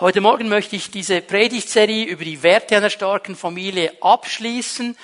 Heute Morgen möchte ich diese Predigtserie über die Werte einer starken Familie abschließen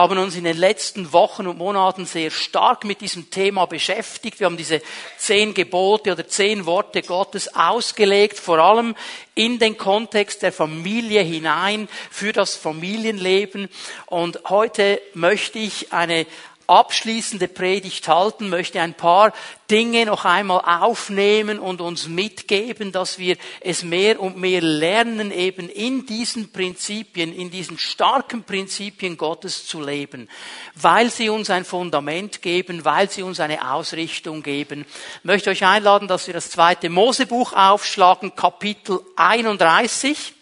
haben uns in den letzten Wochen und Monaten sehr stark mit diesem Thema beschäftigt. Wir haben diese zehn Gebote oder zehn Worte Gottes ausgelegt, vor allem in den Kontext der Familie hinein, für das Familienleben. Und heute möchte ich eine abschließende Predigt halten, möchte ein paar Dinge noch einmal aufnehmen und uns mitgeben, dass wir es mehr und mehr lernen, eben in diesen Prinzipien, in diesen starken Prinzipien Gottes zu leben, weil sie uns ein Fundament geben, weil sie uns eine Ausrichtung geben. Ich möchte euch einladen, dass wir das zweite Mosebuch aufschlagen, Kapitel 31.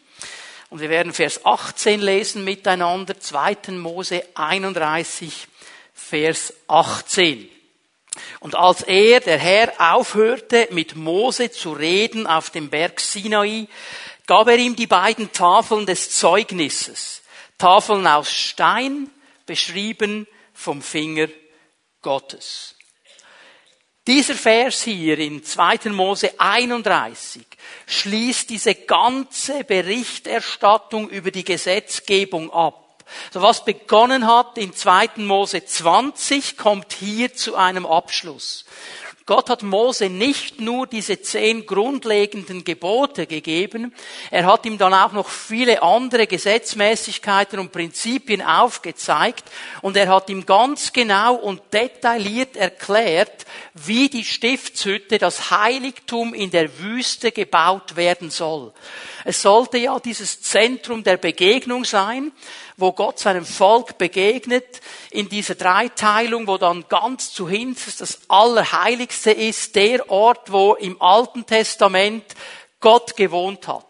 Und wir werden Vers 18 lesen miteinander, 2. Mose 31, Vers 18. Und als er, der Herr, aufhörte, mit Mose zu reden auf dem Berg Sinai, gab er ihm die beiden Tafeln des Zeugnisses. Tafeln aus Stein, beschrieben vom Finger Gottes. Dieser Vers hier in 2. Mose 31 schließt diese ganze Berichterstattung über die Gesetzgebung ab. So was begonnen hat in 2. Mose 20, kommt hier zu einem Abschluss. Gott hat Mose nicht nur diese zehn grundlegenden Gebote gegeben, er hat ihm dann auch noch viele andere Gesetzmäßigkeiten und Prinzipien aufgezeigt und er hat ihm ganz genau und detailliert erklärt, wie die Stiftshütte, das Heiligtum in der Wüste gebaut werden soll. Es sollte ja dieses Zentrum der Begegnung sein, wo Gott seinem Volk begegnet, in dieser Dreiteilung, wo dann ganz zu hinterst das Allerheiligste ist, der Ort, wo im Alten Testament Gott gewohnt hat.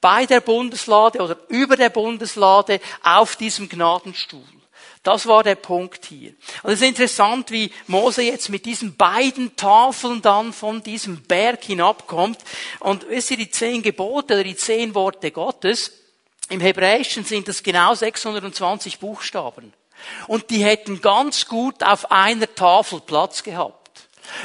Bei der Bundeslade oder über der Bundeslade auf diesem Gnadenstuhl. Das war der Punkt hier. Und es ist interessant, wie Mose jetzt mit diesen beiden Tafeln dann von diesem Berg hinabkommt. Und wisst ihr, die zehn Gebote oder die zehn Worte Gottes, im Hebräischen sind es genau 620 Buchstaben. Und die hätten ganz gut auf einer Tafel Platz gehabt.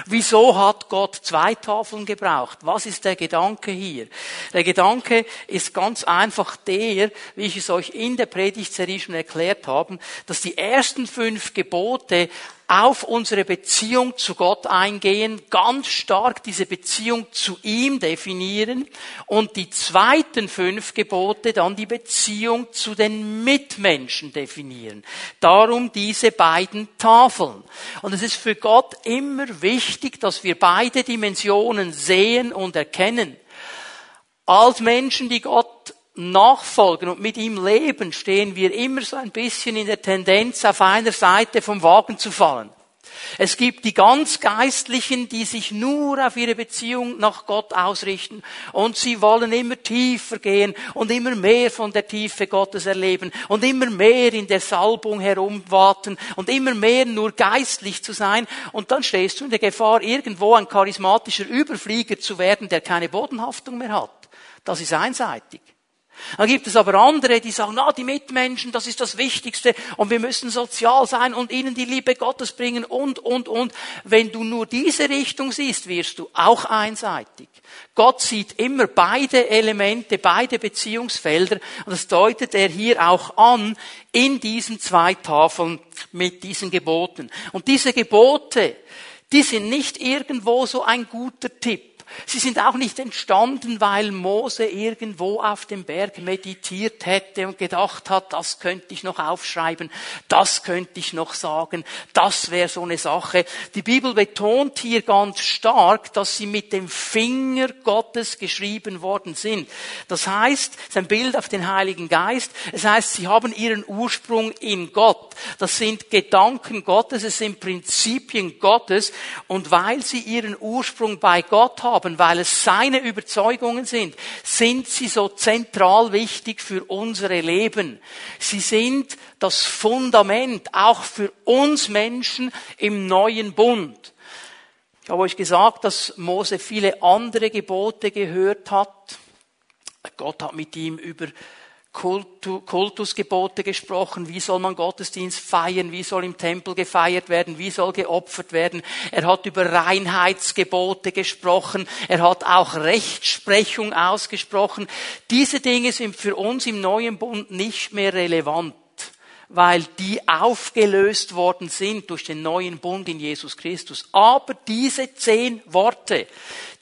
Wieso hat Gott zwei Tafeln gebraucht? Was ist der Gedanke hier? Der Gedanke ist ganz einfach der, wie ich es euch in der Predigtserie schon erklärt habe, dass die ersten fünf Gebote auf unsere Beziehung zu Gott eingehen, ganz stark diese Beziehung zu ihm definieren und die zweiten fünf Gebote dann die Beziehung zu den Mitmenschen definieren. Darum diese beiden Tafeln. Und es ist für Gott immer wichtig, dass wir beide Dimensionen sehen und erkennen. Als Menschen, die Gott nachfolgen und mit ihm leben, stehen wir immer so ein bisschen in der Tendenz, auf einer Seite vom Wagen zu fallen. Es gibt die ganz Geistlichen, die sich nur auf ihre Beziehung nach Gott ausrichten und sie wollen immer tiefer gehen und immer mehr von der Tiefe Gottes erleben und immer mehr in der Salbung herumwarten und immer mehr nur geistlich zu sein und dann stehst du in der Gefahr, irgendwo ein charismatischer Überflieger zu werden, der keine Bodenhaftung mehr hat. Das ist einseitig. Dann gibt es aber andere, die sagen, na, die Mitmenschen, das ist das Wichtigste und wir müssen sozial sein und ihnen die Liebe Gottes bringen und, und, und. Wenn du nur diese Richtung siehst, wirst du auch einseitig. Gott sieht immer beide Elemente, beide Beziehungsfelder und das deutet er hier auch an in diesen zwei Tafeln mit diesen Geboten. Und diese Gebote, die sind nicht irgendwo so ein guter Tipp. Sie sind auch nicht entstanden, weil Mose irgendwo auf dem Berg meditiert hätte und gedacht hat, das könnte ich noch aufschreiben, das könnte ich noch sagen, das wäre so eine Sache. Die Bibel betont hier ganz stark, dass sie mit dem Finger Gottes geschrieben worden sind. Das heißt, es ist ein Bild auf den Heiligen Geist. Es heißt, sie haben ihren Ursprung in Gott. Das sind Gedanken Gottes, es sind Prinzipien Gottes. Und weil sie ihren Ursprung bei Gott haben, haben, weil es seine Überzeugungen sind, sind sie so zentral wichtig für unsere Leben. Sie sind das Fundament auch für uns Menschen im neuen Bund. Ich habe euch gesagt, dass Mose viele andere Gebote gehört hat. Gott hat mit ihm über Kultusgebote gesprochen, wie soll man Gottesdienst feiern, wie soll im Tempel gefeiert werden, wie soll geopfert werden. Er hat über Reinheitsgebote gesprochen, er hat auch Rechtsprechung ausgesprochen. Diese Dinge sind für uns im neuen Bund nicht mehr relevant weil die aufgelöst worden sind durch den neuen Bund in Jesus Christus. Aber diese zehn Worte,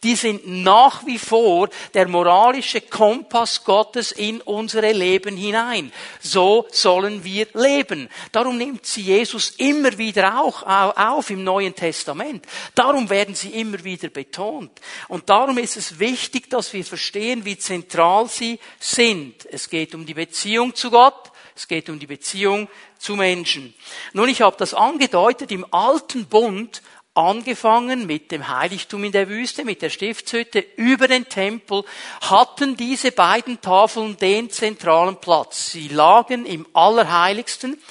die sind nach wie vor der moralische Kompass Gottes in unsere Leben hinein. So sollen wir leben. Darum nimmt sie Jesus immer wieder auch auf im Neuen Testament. Darum werden sie immer wieder betont. Und darum ist es wichtig, dass wir verstehen, wie zentral sie sind. Es geht um die Beziehung zu Gott. Es geht um die Beziehung zu Menschen. Nun, ich habe das angedeutet, im alten Bund angefangen mit dem Heiligtum in der Wüste, mit der Stiftshütte, über den Tempel, hatten diese beiden Tafeln den zentralen Platz. Sie lagen im Allerheiligsten,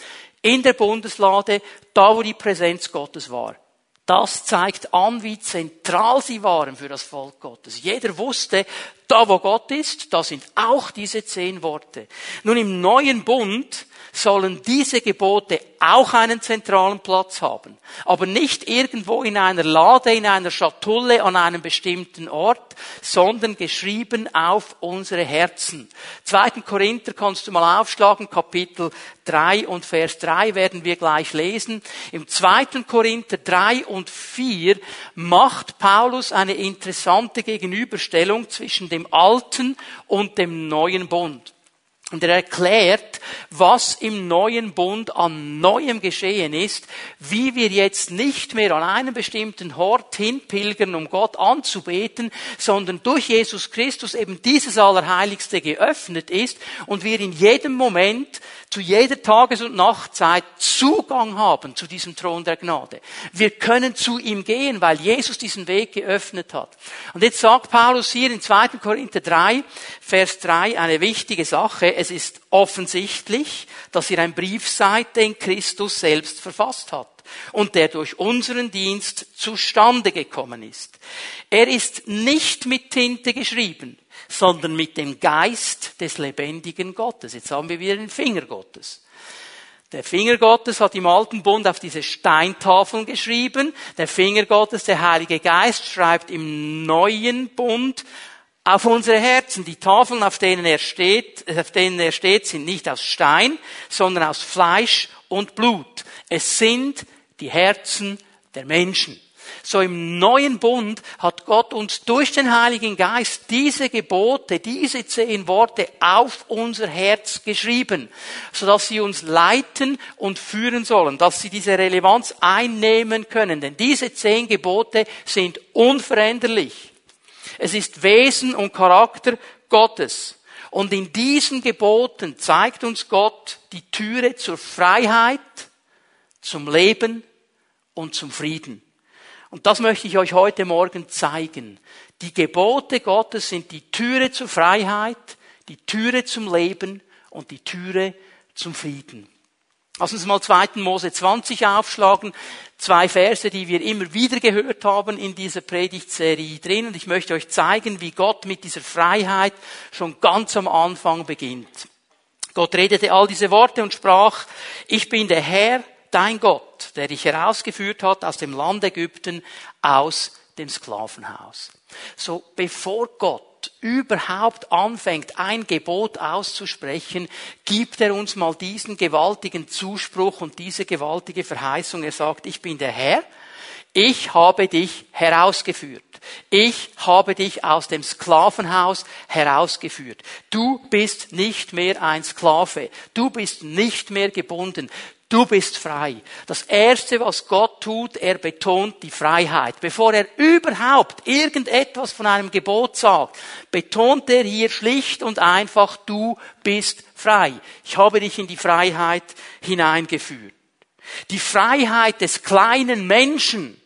in der Bundeslade, da wo die Präsenz Gottes war. Das zeigt an, wie zentral sie waren für das Volk Gottes. Jeder wusste, da wo Gott ist, da sind auch diese zehn Worte. Nun im neuen Bund sollen diese Gebote auch einen zentralen Platz haben. Aber nicht irgendwo in einer Lade, in einer Schatulle an einem bestimmten Ort, sondern geschrieben auf unsere Herzen. 2. Korinther kannst du mal aufschlagen, Kapitel 3 und Vers 3 werden wir gleich lesen. Im 2. Korinther 3 und 4 macht Paulus eine interessante Gegenüberstellung zwischen dem alten und dem neuen Bund. Und er erklärt, was im neuen Bund an Neuem geschehen ist, wie wir jetzt nicht mehr an einen bestimmten Ort hinpilgern, um Gott anzubeten, sondern durch Jesus Christus eben dieses Allerheiligste geöffnet ist und wir in jedem Moment zu jeder Tages- und Nachtzeit Zugang haben zu diesem Thron der Gnade. Wir können zu ihm gehen, weil Jesus diesen Weg geöffnet hat. Und jetzt sagt Paulus hier in 2. Korinther 3, Vers 3 eine wichtige Sache. Es ist offensichtlich, dass ihr ein Brief seid, den Christus selbst verfasst hat und der durch unseren Dienst zustande gekommen ist. Er ist nicht mit Tinte geschrieben, sondern mit dem Geist des lebendigen Gottes. Jetzt haben wir wieder den Finger Gottes. Der Finger Gottes hat im alten Bund auf diese Steintafeln geschrieben. Der Finger Gottes, der Heilige Geist, schreibt im neuen Bund auf unsere Herzen. Die Tafeln, auf denen er steht, auf denen er steht, sind nicht aus Stein, sondern aus Fleisch und Blut. Es sind die Herzen der Menschen. So im neuen Bund hat Gott uns durch den Heiligen Geist diese Gebote, diese zehn Worte auf unser Herz geschrieben, sodass sie uns leiten und führen sollen, dass sie diese Relevanz einnehmen können. Denn diese zehn Gebote sind unveränderlich. Es ist Wesen und Charakter Gottes. Und in diesen Geboten zeigt uns Gott die Türe zur Freiheit, zum Leben und zum Frieden. Und das möchte ich euch heute Morgen zeigen. Die Gebote Gottes sind die Türe zur Freiheit, die Türe zum Leben und die Türe zum Frieden. Lass uns mal 2. Mose 20 aufschlagen. Zwei Verse, die wir immer wieder gehört haben in dieser Predigtserie drin. Und ich möchte euch zeigen, wie Gott mit dieser Freiheit schon ganz am Anfang beginnt. Gott redete all diese Worte und sprach, ich bin der Herr, dein Gott, der dich herausgeführt hat aus dem Land Ägypten, aus dem Sklavenhaus. So, bevor Gott überhaupt anfängt, ein Gebot auszusprechen, gibt er uns mal diesen gewaltigen Zuspruch und diese gewaltige Verheißung. Er sagt, ich bin der Herr, ich habe dich herausgeführt. Ich habe dich aus dem Sklavenhaus herausgeführt. Du bist nicht mehr ein Sklave. Du bist nicht mehr gebunden. Du bist frei. Das erste, was Gott tut, er betont die Freiheit. Bevor er überhaupt irgendetwas von einem Gebot sagt, betont er hier schlicht und einfach, du bist frei. Ich habe dich in die Freiheit hineingeführt. Die Freiheit des kleinen Menschen,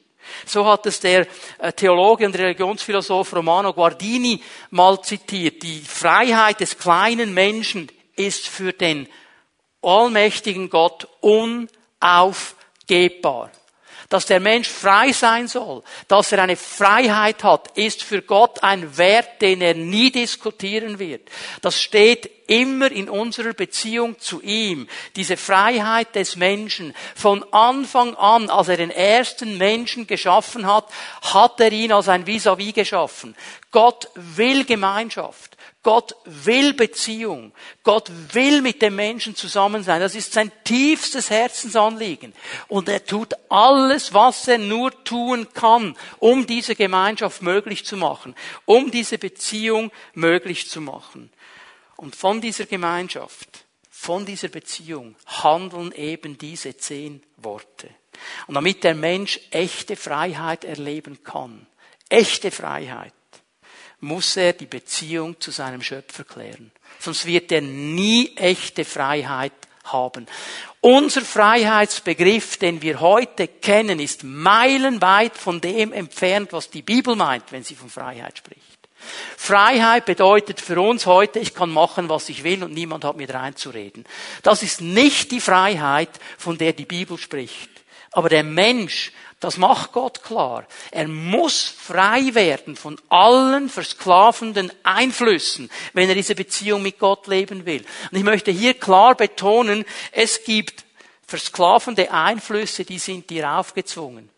so hat es der äh, Theologe und Religionsphilosoph Romano Guardini mal zitiert. Die Freiheit des kleinen Menschen ist für den allmächtigen Gott unaufgebbar. dass der Mensch frei sein soll, dass er eine Freiheit hat, ist für Gott ein Wert, den er nie diskutieren wird. Das steht immer in unserer Beziehung zu ihm. Diese Freiheit des Menschen. Von Anfang an, als er den ersten Menschen geschaffen hat, hat er ihn als ein Vis-à-vis -vis geschaffen. Gott will Gemeinschaft. Gott will Beziehung. Gott will mit dem Menschen zusammen sein. Das ist sein tiefstes Herzensanliegen. Und er tut alles, was er nur tun kann, um diese Gemeinschaft möglich zu machen, um diese Beziehung möglich zu machen. Und von dieser Gemeinschaft, von dieser Beziehung handeln eben diese zehn Worte. Und damit der Mensch echte Freiheit erleben kann, echte Freiheit, muss er die Beziehung zu seinem Schöpfer klären. Sonst wird er nie echte Freiheit haben. Unser Freiheitsbegriff, den wir heute kennen, ist meilenweit von dem entfernt, was die Bibel meint, wenn sie von Freiheit spricht. Freiheit bedeutet für uns heute, ich kann machen, was ich will und niemand hat mir reinzureden. Das ist nicht die Freiheit, von der die Bibel spricht. Aber der Mensch das macht Gott klar. Er muss frei werden von allen versklavenden Einflüssen, wenn er diese Beziehung mit Gott leben will. Und ich möchte hier klar betonen, es gibt versklavende Einflüsse, die sind dir aufgezwungen.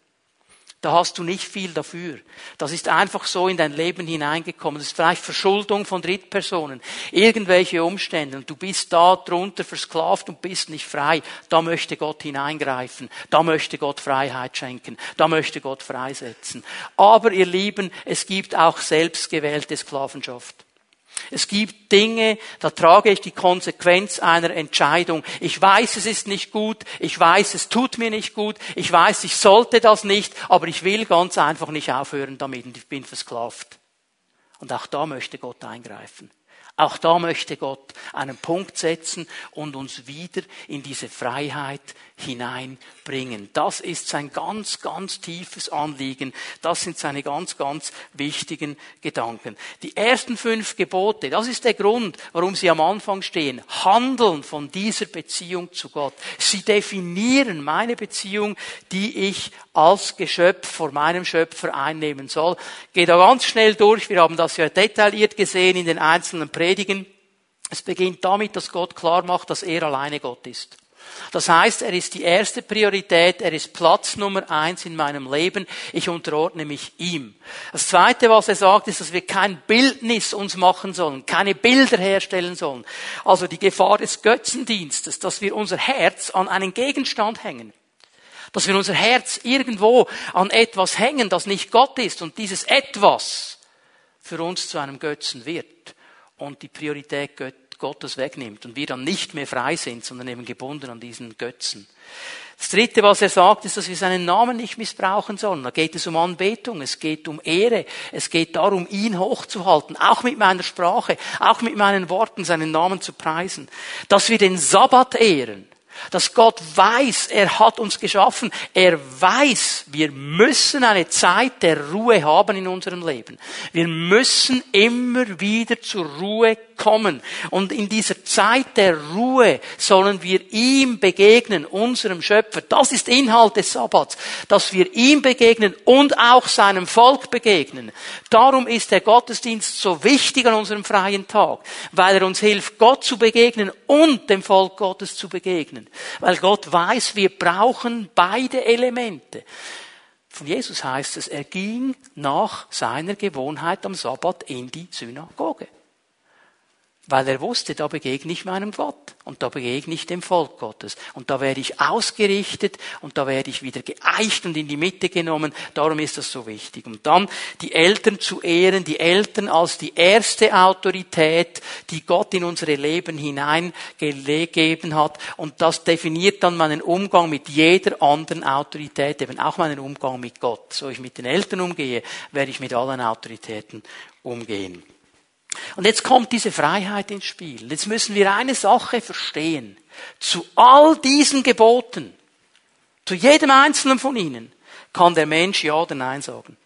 Da hast du nicht viel dafür. Das ist einfach so in dein Leben hineingekommen. Das ist vielleicht Verschuldung von Drittpersonen, irgendwelche Umstände und du bist da drunter versklavt und bist nicht frei. Da möchte Gott hineingreifen. Da möchte Gott Freiheit schenken. Da möchte Gott freisetzen. Aber ihr Lieben, es gibt auch selbstgewählte Sklavenschaft. Es gibt Dinge, da trage ich die Konsequenz einer Entscheidung. Ich weiß, es ist nicht gut, ich weiß, es tut mir nicht gut, ich weiß, ich sollte das nicht, aber ich will ganz einfach nicht aufhören damit und ich bin versklavt. Und auch da möchte Gott eingreifen. Auch da möchte Gott einen Punkt setzen und uns wieder in diese Freiheit hineinbringen. Das ist sein ganz, ganz tiefes Anliegen. Das sind seine ganz, ganz wichtigen Gedanken. Die ersten fünf Gebote, das ist der Grund, warum sie am Anfang stehen. Handeln von dieser Beziehung zu Gott. Sie definieren meine Beziehung, die ich als Geschöpf vor meinem Schöpfer einnehmen soll. Gehe da ganz schnell durch. Wir haben das ja detailliert gesehen in den einzelnen Predigen. Es beginnt damit, dass Gott klar macht, dass er alleine Gott ist. Das heißt, er ist die erste Priorität, er ist Platz Nummer eins in meinem Leben. Ich unterordne mich ihm. Das zweite, was er sagt, ist, dass wir kein Bildnis uns machen sollen, keine Bilder herstellen sollen. Also die Gefahr des Götzendienstes, dass wir unser Herz an einen Gegenstand hängen. Dass wir unser Herz irgendwo an etwas hängen, das nicht Gott ist und dieses etwas für uns zu einem Götzen wird und die Priorität Gottes wegnimmt und wir dann nicht mehr frei sind, sondern eben gebunden an diesen Götzen. Das Dritte, was er sagt, ist, dass wir seinen Namen nicht missbrauchen sollen. Da geht es um Anbetung, es geht um Ehre, es geht darum, ihn hochzuhalten, auch mit meiner Sprache, auch mit meinen Worten seinen Namen zu preisen. Dass wir den Sabbat ehren, dass Gott weiß, er hat uns geschaffen. Er weiß, wir müssen eine Zeit der Ruhe haben in unserem Leben. Wir müssen immer wieder zur Ruhe kommen. Und in dieser Zeit der Ruhe sollen wir ihm begegnen, unserem Schöpfer. Das ist Inhalt des Sabbats, dass wir ihm begegnen und auch seinem Volk begegnen. Darum ist der Gottesdienst so wichtig an unserem freien Tag, weil er uns hilft, Gott zu begegnen und dem Volk Gottes zu begegnen. Weil Gott weiß, wir brauchen beide Elemente. Von Jesus heißt es, er ging nach seiner Gewohnheit am Sabbat in die Synagoge. Weil er wusste, da begegne ich meinem Gott und da begegne ich dem Volk Gottes. Und da werde ich ausgerichtet und da werde ich wieder geeicht und in die Mitte genommen. Darum ist das so wichtig. Und dann die Eltern zu ehren, die Eltern als die erste Autorität, die Gott in unsere Leben hineingegeben hat. Und das definiert dann meinen Umgang mit jeder anderen Autorität, eben auch meinen Umgang mit Gott. So ich mit den Eltern umgehe, werde ich mit allen Autoritäten umgehen. Und jetzt kommt diese Freiheit ins Spiel. Jetzt müssen wir eine Sache verstehen. Zu all diesen Geboten, zu jedem einzelnen von ihnen, kann der Mensch Ja oder Nein sagen.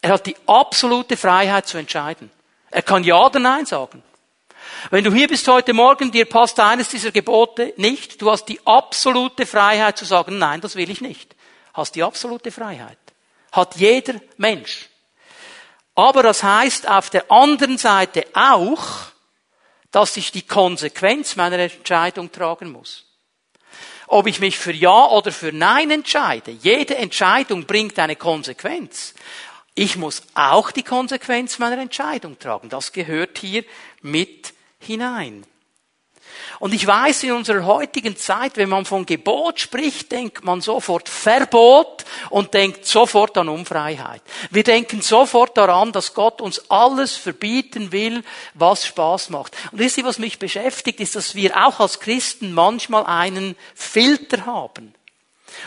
Er hat die absolute Freiheit zu entscheiden. Er kann Ja oder Nein sagen. Wenn du hier bist heute Morgen, dir passt eines dieser Gebote nicht, du hast die absolute Freiheit zu sagen, nein, das will ich nicht. hast die absolute Freiheit. Hat jeder Mensch. Aber das heißt auf der anderen Seite auch, dass ich die Konsequenz meiner Entscheidung tragen muss. Ob ich mich für Ja oder für Nein entscheide, jede Entscheidung bringt eine Konsequenz. Ich muss auch die Konsequenz meiner Entscheidung tragen. Das gehört hier mit hinein. Und ich weiß, in unserer heutigen Zeit, wenn man von Gebot spricht, denkt man sofort Verbot und denkt sofort an Unfreiheit. Wir denken sofort daran, dass Gott uns alles verbieten will, was Spaß macht. Und wisst ihr, was mich beschäftigt, ist, dass wir auch als Christen manchmal einen Filter haben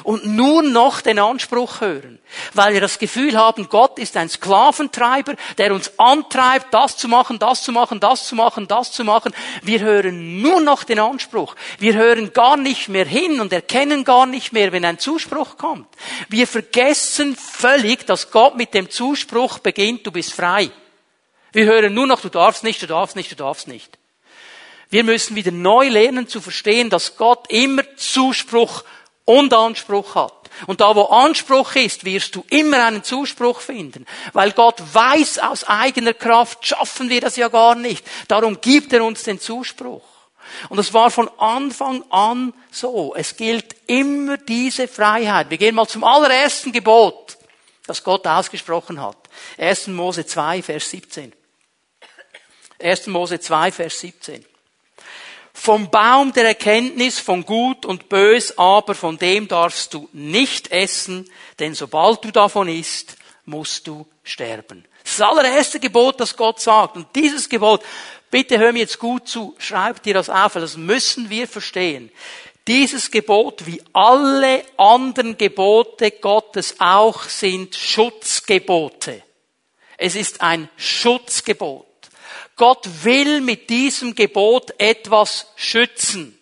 und nur noch den Anspruch hören, weil wir das Gefühl haben, Gott ist ein Sklaventreiber, der uns antreibt, das zu machen, das zu machen, das zu machen, das zu machen. Wir hören nur noch den Anspruch. Wir hören gar nicht mehr hin und erkennen gar nicht mehr, wenn ein Zuspruch kommt. Wir vergessen völlig, dass Gott mit dem Zuspruch beginnt, du bist frei. Wir hören nur noch, du darfst nicht, du darfst nicht, du darfst nicht. Wir müssen wieder neu lernen zu verstehen, dass Gott immer Zuspruch und Anspruch hat. Und da, wo Anspruch ist, wirst du immer einen Zuspruch finden. Weil Gott weiß, aus eigener Kraft schaffen wir das ja gar nicht. Darum gibt er uns den Zuspruch. Und es war von Anfang an so. Es gilt immer diese Freiheit. Wir gehen mal zum allerersten Gebot, das Gott ausgesprochen hat. 1. Mose 2, Vers 17. 1. Mose 2, Vers 17. Vom Baum der Erkenntnis von Gut und Bös aber von dem darfst du nicht essen, denn sobald du davon isst, musst du sterben. Das allererste Gebot, das Gott sagt. Und dieses Gebot, bitte hör mir jetzt gut zu, schreib dir das auf, das müssen wir verstehen. Dieses Gebot, wie alle anderen Gebote Gottes auch, sind Schutzgebote. Es ist ein Schutzgebot. Gott will mit diesem Gebot etwas schützen.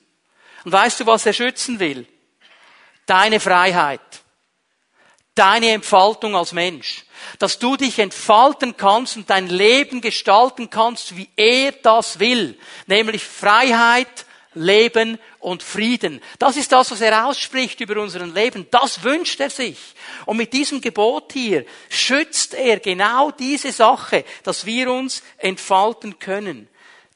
Und weißt du, was er schützen will? Deine Freiheit. Deine Entfaltung als Mensch. Dass du dich entfalten kannst und dein Leben gestalten kannst, wie er das will. Nämlich Freiheit, Leben und Frieden. Das ist das, was er ausspricht über unseren Leben. Das wünscht er sich. Und mit diesem Gebot hier schützt er genau diese Sache, dass wir uns entfalten können.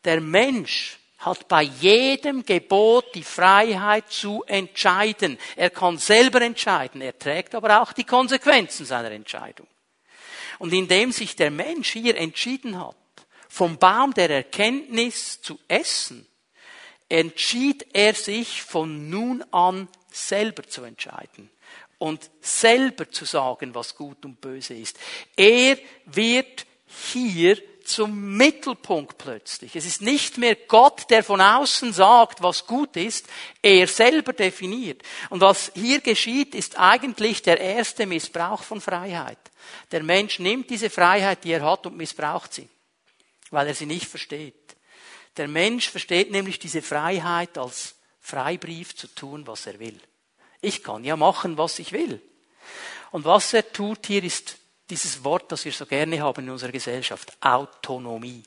Der Mensch hat bei jedem Gebot die Freiheit zu entscheiden. Er kann selber entscheiden, er trägt aber auch die Konsequenzen seiner Entscheidung. Und indem sich der Mensch hier entschieden hat, vom Baum der Erkenntnis zu essen, entschied er sich von nun an selber zu entscheiden und selber zu sagen, was gut und böse ist. Er wird hier zum Mittelpunkt plötzlich. Es ist nicht mehr Gott, der von außen sagt, was gut ist, er selber definiert. Und was hier geschieht, ist eigentlich der erste Missbrauch von Freiheit. Der Mensch nimmt diese Freiheit, die er hat, und missbraucht sie, weil er sie nicht versteht. Der Mensch versteht nämlich diese Freiheit als Freibrief zu tun, was er will. Ich kann ja machen, was ich will. Und was er tut hier ist dieses Wort, das wir so gerne haben in unserer Gesellschaft, Autonomie.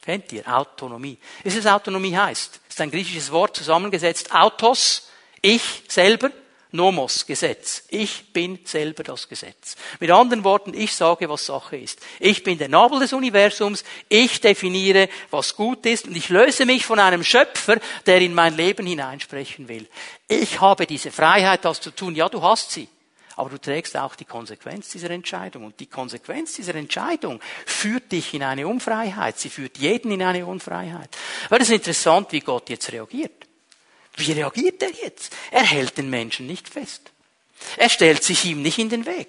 Kennt ihr? Autonomie. Ist es Autonomie heißt? ist ein griechisches Wort zusammengesetzt. Autos, ich selber, Nomos, Gesetz. Ich bin selber das Gesetz. Mit anderen Worten, ich sage, was Sache ist. Ich bin der Nabel des Universums, ich definiere, was gut ist und ich löse mich von einem Schöpfer, der in mein Leben hineinsprechen will. Ich habe diese Freiheit, das zu tun. Ja, du hast sie. Aber du trägst auch die Konsequenz dieser Entscheidung. Und die Konsequenz dieser Entscheidung führt dich in eine Unfreiheit. Sie führt jeden in eine Unfreiheit. Weil es ist interessant, wie Gott jetzt reagiert. Wie reagiert er jetzt? Er hält den Menschen nicht fest. Er stellt sich ihm nicht in den Weg.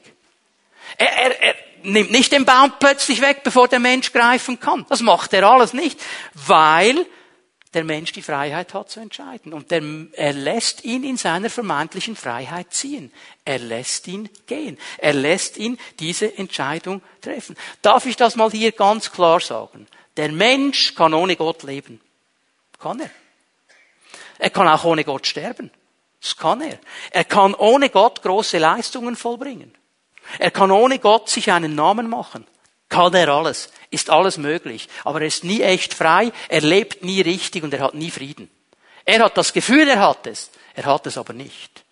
Er, er, er nimmt nicht den Baum plötzlich weg, bevor der Mensch greifen kann. Das macht er alles nicht, weil der Mensch die Freiheit hat zu entscheiden. Und der, er lässt ihn in seiner vermeintlichen Freiheit ziehen. Er lässt ihn gehen. Er lässt ihn diese Entscheidung treffen. Darf ich das mal hier ganz klar sagen? Der Mensch kann ohne Gott leben. Kann er. Er kann auch ohne Gott sterben. Das kann er. Er kann ohne Gott große Leistungen vollbringen. Er kann ohne Gott sich einen Namen machen. Kann er alles. Ist alles möglich. Aber er ist nie echt frei. Er lebt nie richtig und er hat nie Frieden. Er hat das Gefühl, er hat es. Er hat es aber nicht.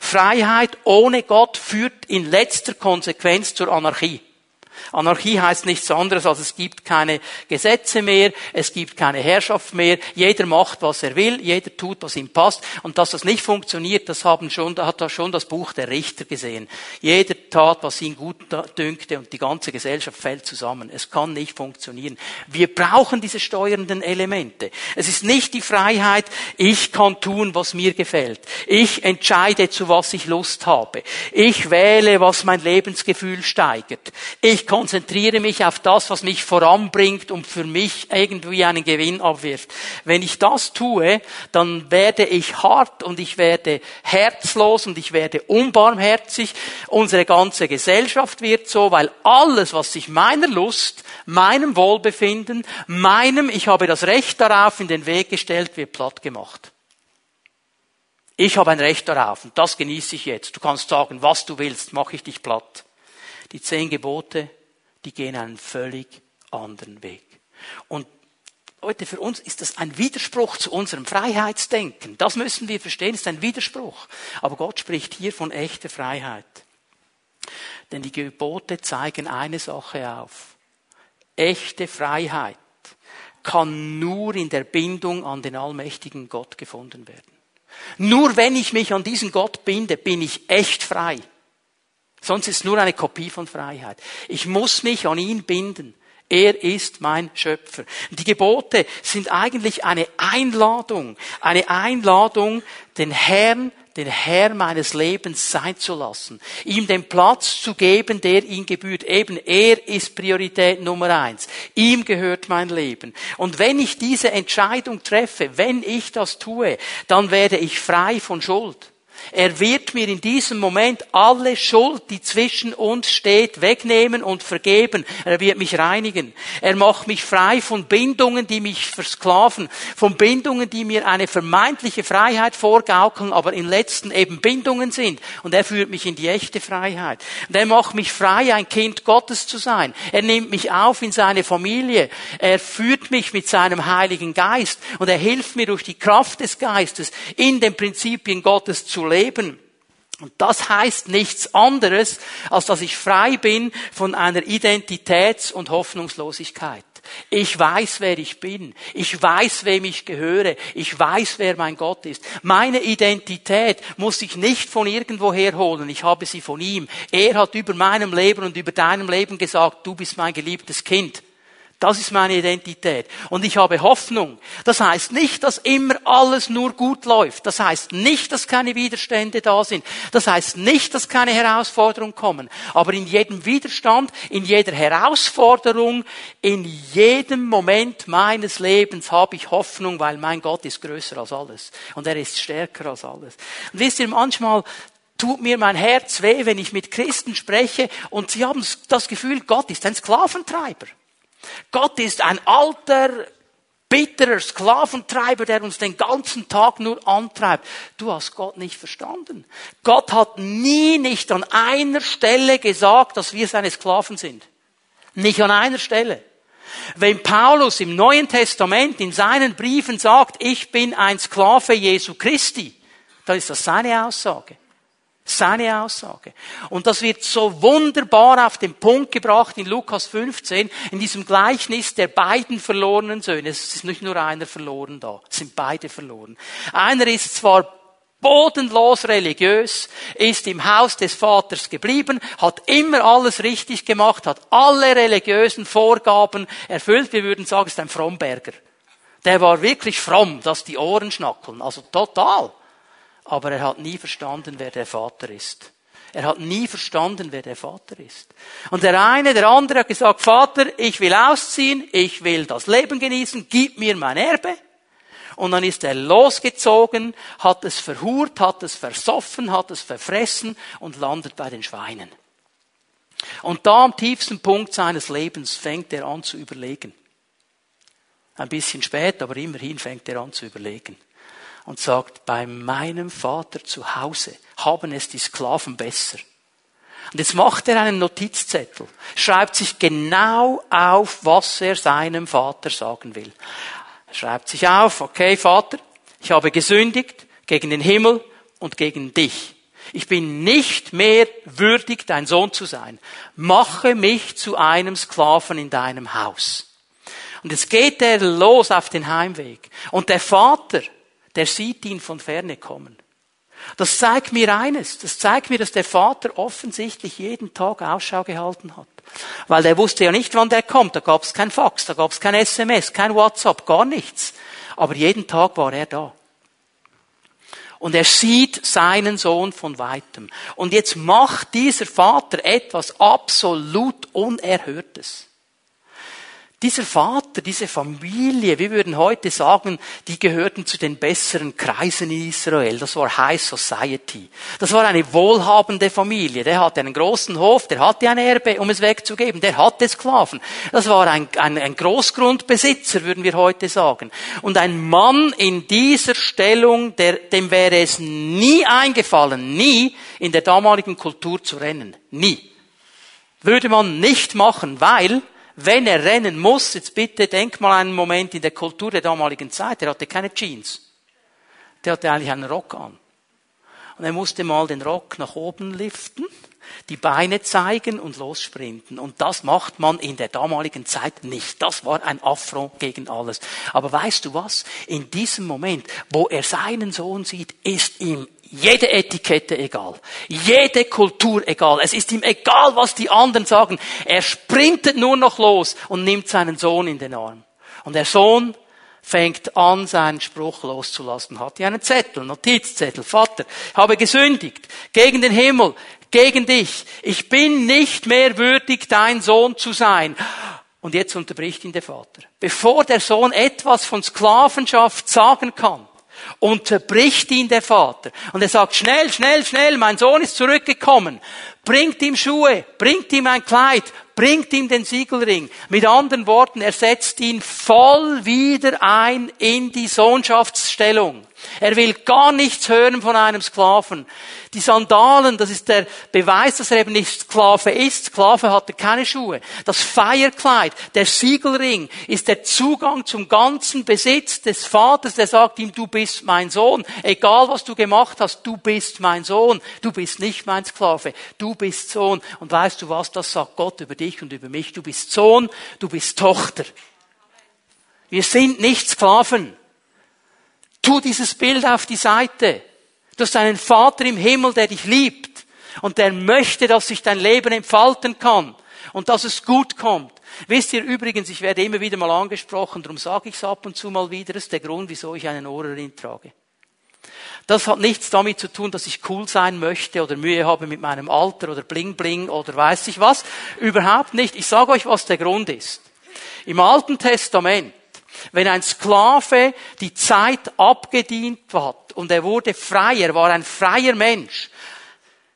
Freiheit ohne Gott führt in letzter Konsequenz zur Anarchie. Anarchie heißt nichts anderes, als es gibt keine Gesetze mehr, es gibt keine Herrschaft mehr, jeder macht, was er will, jeder tut, was ihm passt. Und dass das nicht funktioniert, das haben schon, da hat schon das Buch der Richter gesehen. Jeder tat, was ihn gut dünkte und die ganze Gesellschaft fällt zusammen. Es kann nicht funktionieren. Wir brauchen diese steuernden Elemente. Es ist nicht die Freiheit, ich kann tun, was mir gefällt. Ich entscheide, zu was ich Lust habe. Ich wähle, was mein Lebensgefühl steigert. Ich konzentriere mich auf das, was mich voranbringt und für mich irgendwie einen Gewinn abwirft. Wenn ich das tue, dann werde ich hart und ich werde herzlos und ich werde unbarmherzig. Unsere ganze Gesellschaft wird so, weil alles, was sich meiner Lust, meinem Wohlbefinden, meinem, ich habe das Recht darauf, in den Weg gestellt, wird platt gemacht. Ich habe ein Recht darauf und das genieße ich jetzt. Du kannst sagen, was du willst, mache ich dich platt. Die zehn Gebote die gehen einen völlig anderen Weg. Und Leute, für uns ist das ein Widerspruch zu unserem Freiheitsdenken. Das müssen wir verstehen, ist ein Widerspruch. Aber Gott spricht hier von echter Freiheit. Denn die Gebote zeigen eine Sache auf. Echte Freiheit kann nur in der Bindung an den allmächtigen Gott gefunden werden. Nur wenn ich mich an diesen Gott binde, bin ich echt frei. Sonst ist es nur eine Kopie von Freiheit. Ich muss mich an ihn binden. Er ist mein Schöpfer. Die Gebote sind eigentlich eine Einladung, eine Einladung, den Herrn, den Herr meines Lebens sein zu lassen, ihm den Platz zu geben, der ihn gebührt. Eben er ist Priorität Nummer eins. Ihm gehört mein Leben. Und wenn ich diese Entscheidung treffe, wenn ich das tue, dann werde ich frei von Schuld. Er wird mir in diesem Moment alle Schuld, die zwischen uns steht, wegnehmen und vergeben. Er wird mich reinigen. Er macht mich frei von Bindungen, die mich versklaven, von Bindungen, die mir eine vermeintliche Freiheit vorgaukeln, aber in letzten eben Bindungen sind. Und er führt mich in die echte Freiheit. Und er macht mich frei, ein Kind Gottes zu sein. Er nimmt mich auf in seine Familie. Er führt mich mit seinem Heiligen Geist und er hilft mir durch die Kraft des Geistes in den Prinzipien Gottes zu leben. Und das heißt nichts anderes, als dass ich frei bin von einer Identitäts- und Hoffnungslosigkeit. Ich weiß, wer ich bin. Ich weiß, wem ich gehöre. Ich weiß, wer mein Gott ist. Meine Identität muss ich nicht von irgendwoher holen. Ich habe sie von ihm. Er hat über meinem Leben und über deinem Leben gesagt, du bist mein geliebtes Kind. Das ist meine Identität. Und ich habe Hoffnung. Das heißt nicht, dass immer alles nur gut läuft. Das heißt nicht, dass keine Widerstände da sind. Das heißt nicht, dass keine Herausforderungen kommen. Aber in jedem Widerstand, in jeder Herausforderung, in jedem Moment meines Lebens habe ich Hoffnung, weil mein Gott ist größer als alles. Und er ist stärker als alles. Und wisst ihr, manchmal tut mir mein Herz weh, wenn ich mit Christen spreche und sie haben das Gefühl, Gott ist ein Sklaventreiber. Gott ist ein alter, bitterer Sklaventreiber, der uns den ganzen Tag nur antreibt. Du hast Gott nicht verstanden. Gott hat nie nicht an einer Stelle gesagt, dass wir seine Sklaven sind. Nicht an einer Stelle. Wenn Paulus im Neuen Testament in seinen Briefen sagt, ich bin ein Sklave Jesu Christi, dann ist das seine Aussage. Seine Aussage. Und das wird so wunderbar auf den Punkt gebracht in Lukas 15, in diesem Gleichnis der beiden verlorenen Söhne. Es ist nicht nur einer verloren da, es sind beide verloren. Einer ist zwar bodenlos religiös, ist im Haus des Vaters geblieben, hat immer alles richtig gemacht, hat alle religiösen Vorgaben erfüllt. Wir würden sagen, ist ein Frommberger. Der war wirklich fromm, dass die Ohren schnackeln. Also total aber er hat nie verstanden, wer der Vater ist. Er hat nie verstanden, wer der Vater ist. Und der eine, der andere hat gesagt, Vater, ich will ausziehen, ich will das Leben genießen, gib mir mein Erbe. Und dann ist er losgezogen, hat es verhurt, hat es versoffen, hat es verfressen und landet bei den Schweinen. Und da am tiefsten Punkt seines Lebens fängt er an zu überlegen. Ein bisschen spät, aber immerhin fängt er an zu überlegen und sagt, bei meinem Vater zu Hause haben es die Sklaven besser. Und jetzt macht er einen Notizzettel, schreibt sich genau auf, was er seinem Vater sagen will. Er schreibt sich auf, okay Vater, ich habe gesündigt gegen den Himmel und gegen dich. Ich bin nicht mehr würdig, dein Sohn zu sein. Mache mich zu einem Sklaven in deinem Haus. Und jetzt geht er los auf den Heimweg. Und der Vater, der sieht ihn von ferne kommen. Das zeigt mir eines. Das zeigt mir, dass der Vater offensichtlich jeden Tag Ausschau gehalten hat. Weil der wusste ja nicht, wann der kommt. Da gab es kein Fax, da gab es kein SMS, kein WhatsApp, gar nichts. Aber jeden Tag war er da. Und er sieht seinen Sohn von weitem. Und jetzt macht dieser Vater etwas absolut Unerhörtes. Dieser Vater, diese Familie, wir würden heute sagen, die gehörten zu den besseren Kreisen in Israel. Das war High Society. Das war eine wohlhabende Familie. Der hatte einen großen Hof, der hatte ein Erbe, um es wegzugeben. Der hatte Sklaven. Das war ein, ein, ein Großgrundbesitzer, würden wir heute sagen. Und ein Mann in dieser Stellung, der, dem wäre es nie eingefallen, nie in der damaligen Kultur zu rennen. Nie. Würde man nicht machen, weil wenn er rennen muss, jetzt bitte denk mal einen Moment in der Kultur der damaligen Zeit, er hatte keine Jeans. Der hatte eigentlich einen Rock an. Und er musste mal den Rock nach oben liften, die Beine zeigen und lossprinten. Und das macht man in der damaligen Zeit nicht. Das war ein Affront gegen alles. Aber weißt du was? In diesem Moment, wo er seinen Sohn sieht, ist ihm jede Etikette egal. Jede Kultur egal. Es ist ihm egal, was die anderen sagen. Er sprintet nur noch los und nimmt seinen Sohn in den Arm. Und der Sohn fängt an, seinen Spruch loszulassen. Hat hier einen Zettel, Notizzettel. Vater, ich habe gesündigt gegen den Himmel, gegen dich. Ich bin nicht mehr würdig, dein Sohn zu sein. Und jetzt unterbricht ihn der Vater. Bevor der Sohn etwas von Sklavenschaft sagen kann, unterbricht ihn der Vater. Und er sagt, schnell, schnell, schnell, mein Sohn ist zurückgekommen. Bringt ihm Schuhe, bringt ihm ein Kleid, bringt ihm den Siegelring. Mit anderen Worten, er setzt ihn voll wieder ein in die Sohnschaftsstellung. Er will gar nichts hören von einem Sklaven. Die Sandalen, das ist der Beweis, dass er eben nicht Sklave ist. Sklave hatte keine Schuhe. Das Feierkleid, der Siegelring ist der Zugang zum ganzen Besitz des Vaters, der sagt ihm, du bist mein Sohn. Egal was du gemacht hast, du bist mein Sohn. Du bist nicht mein Sklave. Du bist Sohn. Und weißt du was, das sagt Gott über dich und über mich. Du bist Sohn, du bist Tochter. Wir sind nicht Sklaven. Tu dieses Bild auf die Seite. Du hast einen Vater im Himmel, der dich liebt und der möchte, dass sich dein Leben entfalten kann und dass es gut kommt. Wisst ihr übrigens, ich werde immer wieder mal angesprochen, darum sage ich es ab und zu mal wieder, das ist der Grund, wieso ich einen Ohrring trage. Das hat nichts damit zu tun, dass ich cool sein möchte oder Mühe habe mit meinem Alter oder Bling Bling oder weiß ich was. Überhaupt nicht. Ich sage euch, was der Grund ist. Im Alten Testament wenn ein Sklave die Zeit abgedient hat und er wurde frei, er war ein freier Mensch,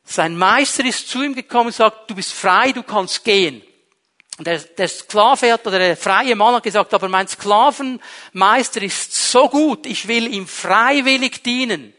sein Meister ist zu ihm gekommen und sagt, du bist frei, du kannst gehen. Und der, der Sklave hat, oder der freie Mann hat gesagt, aber mein Sklavenmeister ist so gut, ich will ihm freiwillig dienen.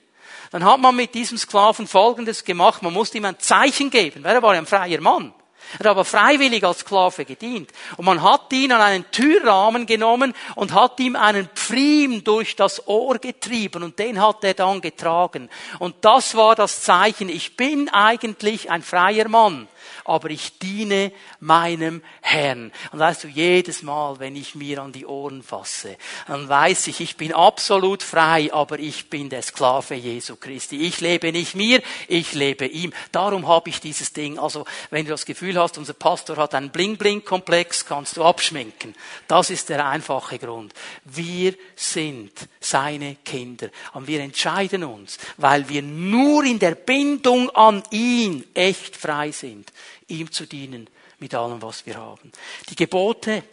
Dann hat man mit diesem Sklaven Folgendes gemacht, man musste ihm ein Zeichen geben, weil er war ein freier Mann. Er hat aber freiwillig als Sklave gedient. Und man hat ihn an einen Türrahmen genommen und hat ihm einen Pfriem durch das Ohr getrieben und den hat er dann getragen. Und das war das Zeichen, ich bin eigentlich ein freier Mann aber ich diene meinem Herrn. Und weißt du, jedes Mal, wenn ich mir an die Ohren fasse, dann weiß ich, ich bin absolut frei, aber ich bin der Sklave Jesu Christi. Ich lebe nicht mir, ich lebe ihm. Darum habe ich dieses Ding. Also, wenn du das Gefühl hast, unser Pastor hat einen Bling-Bling-Komplex, kannst du abschminken. Das ist der einfache Grund. Wir sind seine Kinder. Und wir entscheiden uns, weil wir nur in der Bindung an ihn echt frei sind ihm zu dienen mit allem, was wir haben. Die Gebote,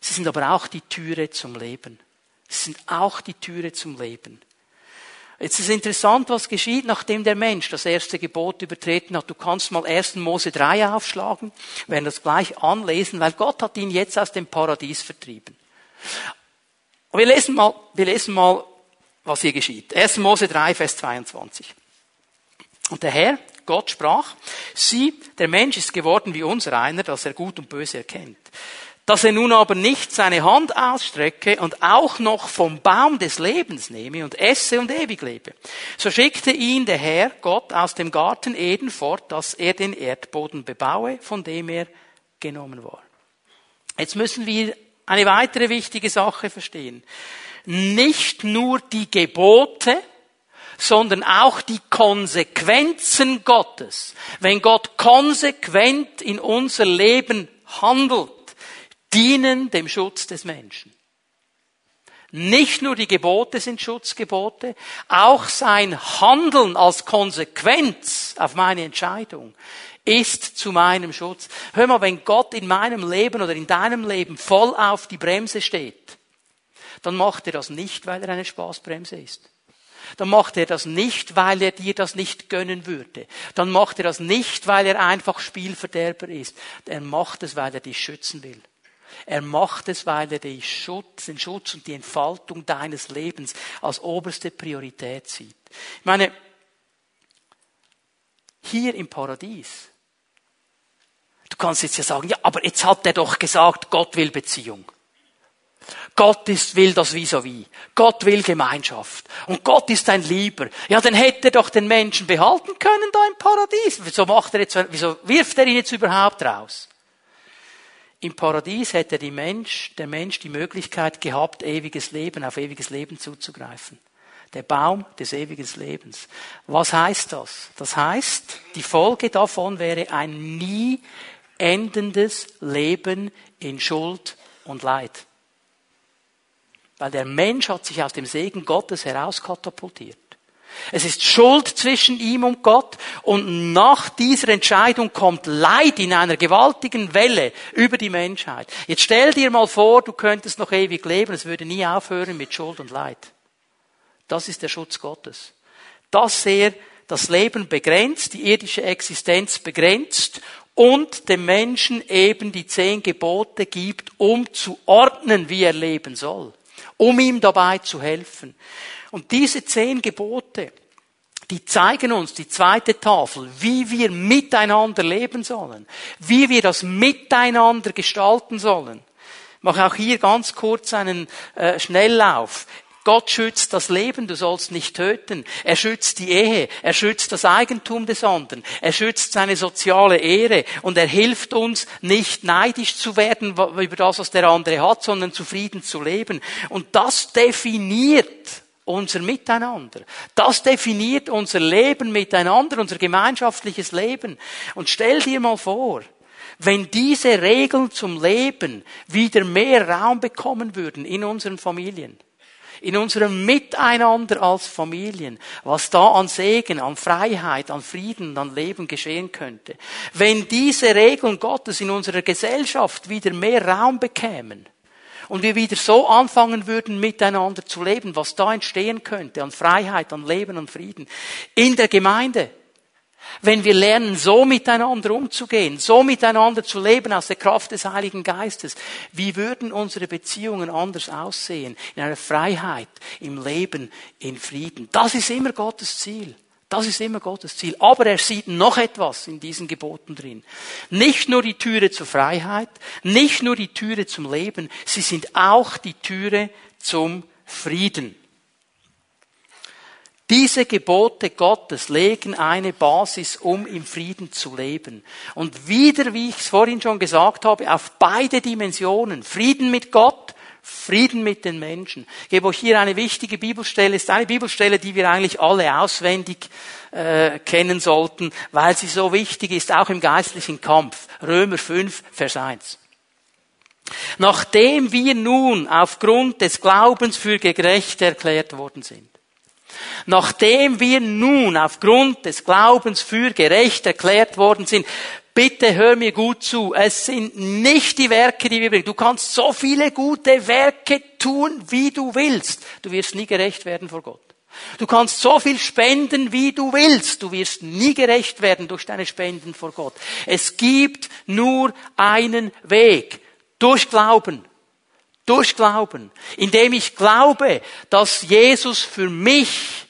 sie sind aber auch die Türe zum Leben. Sie sind auch die Türe zum Leben. Jetzt ist interessant, was geschieht, nachdem der Mensch das erste Gebot übertreten hat. Du kannst mal 1. Mose 3 aufschlagen, werden das gleich anlesen, weil Gott hat ihn jetzt aus dem Paradies vertrieben. Wir lesen mal, wir lesen mal, was hier geschieht. 1. Mose 3, Vers 22. Und der Herr Gott sprach, sieh, der Mensch ist geworden wie unser einer, dass er gut und böse erkennt. dass er nun aber nicht seine Hand ausstrecke und auch noch vom Baum des Lebens nehme und esse und ewig lebe. So schickte ihn der Herr Gott aus dem Garten Eden fort, dass er den Erdboden bebaue, von dem er genommen war. Jetzt müssen wir eine weitere wichtige Sache verstehen. Nicht nur die Gebote, sondern auch die Konsequenzen Gottes. Wenn Gott konsequent in unser Leben handelt, dienen dem Schutz des Menschen. Nicht nur die Gebote sind Schutzgebote, auch sein Handeln als Konsequenz auf meine Entscheidung ist zu meinem Schutz. Hör mal, wenn Gott in meinem Leben oder in deinem Leben voll auf die Bremse steht, dann macht er das nicht, weil er eine Spaßbremse ist. Dann macht er das nicht, weil er dir das nicht gönnen würde. Dann macht er das nicht, weil er einfach Spielverderber ist. Er macht es, weil er dich schützen will. Er macht es, weil er den Schutz, den Schutz und die Entfaltung deines Lebens als oberste Priorität sieht. Ich meine, hier im Paradies, du kannst jetzt ja sagen, ja, aber jetzt hat er doch gesagt, Gott will Beziehung. Gott ist, will das vis-à-vis. Gott will Gemeinschaft. Und Gott ist ein Lieber. Ja, dann hätte er doch den Menschen behalten können da im Paradies. Wieso macht er jetzt, wieso wirft er ihn jetzt überhaupt raus? Im Paradies hätte die Mensch, der Mensch die Möglichkeit gehabt, ewiges Leben, auf ewiges Leben zuzugreifen. Der Baum des ewigen Lebens. Was heißt das? Das heißt, die Folge davon wäre ein nie endendes Leben in Schuld und Leid. Weil der Mensch hat sich aus dem Segen Gottes herauskatapultiert. Es ist Schuld zwischen ihm und Gott und nach dieser Entscheidung kommt Leid in einer gewaltigen Welle über die Menschheit. Jetzt stell dir mal vor, du könntest noch ewig leben, es würde nie aufhören mit Schuld und Leid. Das ist der Schutz Gottes. Dass er das Leben begrenzt, die irdische Existenz begrenzt und dem Menschen eben die zehn Gebote gibt, um zu ordnen, wie er leben soll, um ihm dabei zu helfen. Und diese zehn Gebote, die zeigen uns die zweite Tafel, wie wir miteinander leben sollen, wie wir das Miteinander gestalten sollen. Ich mache auch hier ganz kurz einen äh, Schnelllauf. Gott schützt das Leben, du sollst nicht töten. Er schützt die Ehe, er schützt das Eigentum des anderen, er schützt seine soziale Ehre und er hilft uns nicht neidisch zu werden über das, was der andere hat, sondern zufrieden zu leben. Und das definiert unser Miteinander. Das definiert unser Leben miteinander, unser gemeinschaftliches Leben. Und stell dir mal vor, wenn diese Regeln zum Leben wieder mehr Raum bekommen würden in unseren Familien, in unserem Miteinander als Familien, was da an Segen, an Freiheit, an Frieden, an Leben geschehen könnte. Wenn diese Regeln Gottes in unserer Gesellschaft wieder mehr Raum bekämen, und wir wieder so anfangen würden, miteinander zu leben, was da entstehen könnte an Freiheit, an Leben, an Frieden. In der Gemeinde. Wenn wir lernen, so miteinander umzugehen, so miteinander zu leben aus der Kraft des Heiligen Geistes, wie würden unsere Beziehungen anders aussehen? In einer Freiheit, im Leben, in Frieden. Das ist immer Gottes Ziel. Das ist immer Gottes Ziel. Aber er sieht noch etwas in diesen Geboten drin. Nicht nur die Türe zur Freiheit, nicht nur die Türe zum Leben, sie sind auch die Türe zum Frieden. Diese Gebote Gottes legen eine Basis, um im Frieden zu leben. Und wieder, wie ich es vorhin schon gesagt habe, auf beide Dimensionen. Frieden mit Gott Frieden mit den Menschen. Ich gebe euch hier eine wichtige Bibelstelle. Es ist eine Bibelstelle, die wir eigentlich alle auswendig äh, kennen sollten, weil sie so wichtig ist, auch im geistlichen Kampf. Römer 5, Vers 1. Nachdem wir nun aufgrund des Glaubens für gerecht erklärt worden sind, nachdem wir nun aufgrund des Glaubens für gerecht erklärt worden sind, Bitte hör mir gut zu. Es sind nicht die Werke, die wir bringen. Du kannst so viele gute Werke tun, wie du willst. Du wirst nie gerecht werden vor Gott. Du kannst so viel spenden, wie du willst. Du wirst nie gerecht werden durch deine Spenden vor Gott. Es gibt nur einen Weg. Durch Glauben. Durch Glauben. Indem ich glaube, dass Jesus für mich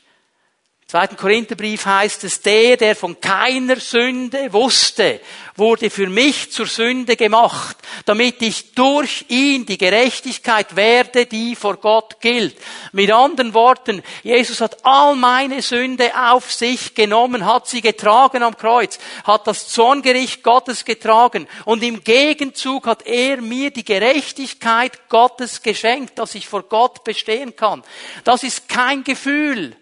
zweiten Korintherbrief heißt es, der, der von keiner Sünde wusste, wurde für mich zur Sünde gemacht, damit ich durch ihn die Gerechtigkeit werde, die vor Gott gilt. Mit anderen Worten, Jesus hat all meine Sünde auf sich genommen, hat sie getragen am Kreuz, hat das Zorngericht Gottes getragen und im Gegenzug hat er mir die Gerechtigkeit Gottes geschenkt, dass ich vor Gott bestehen kann. Das ist kein Gefühl.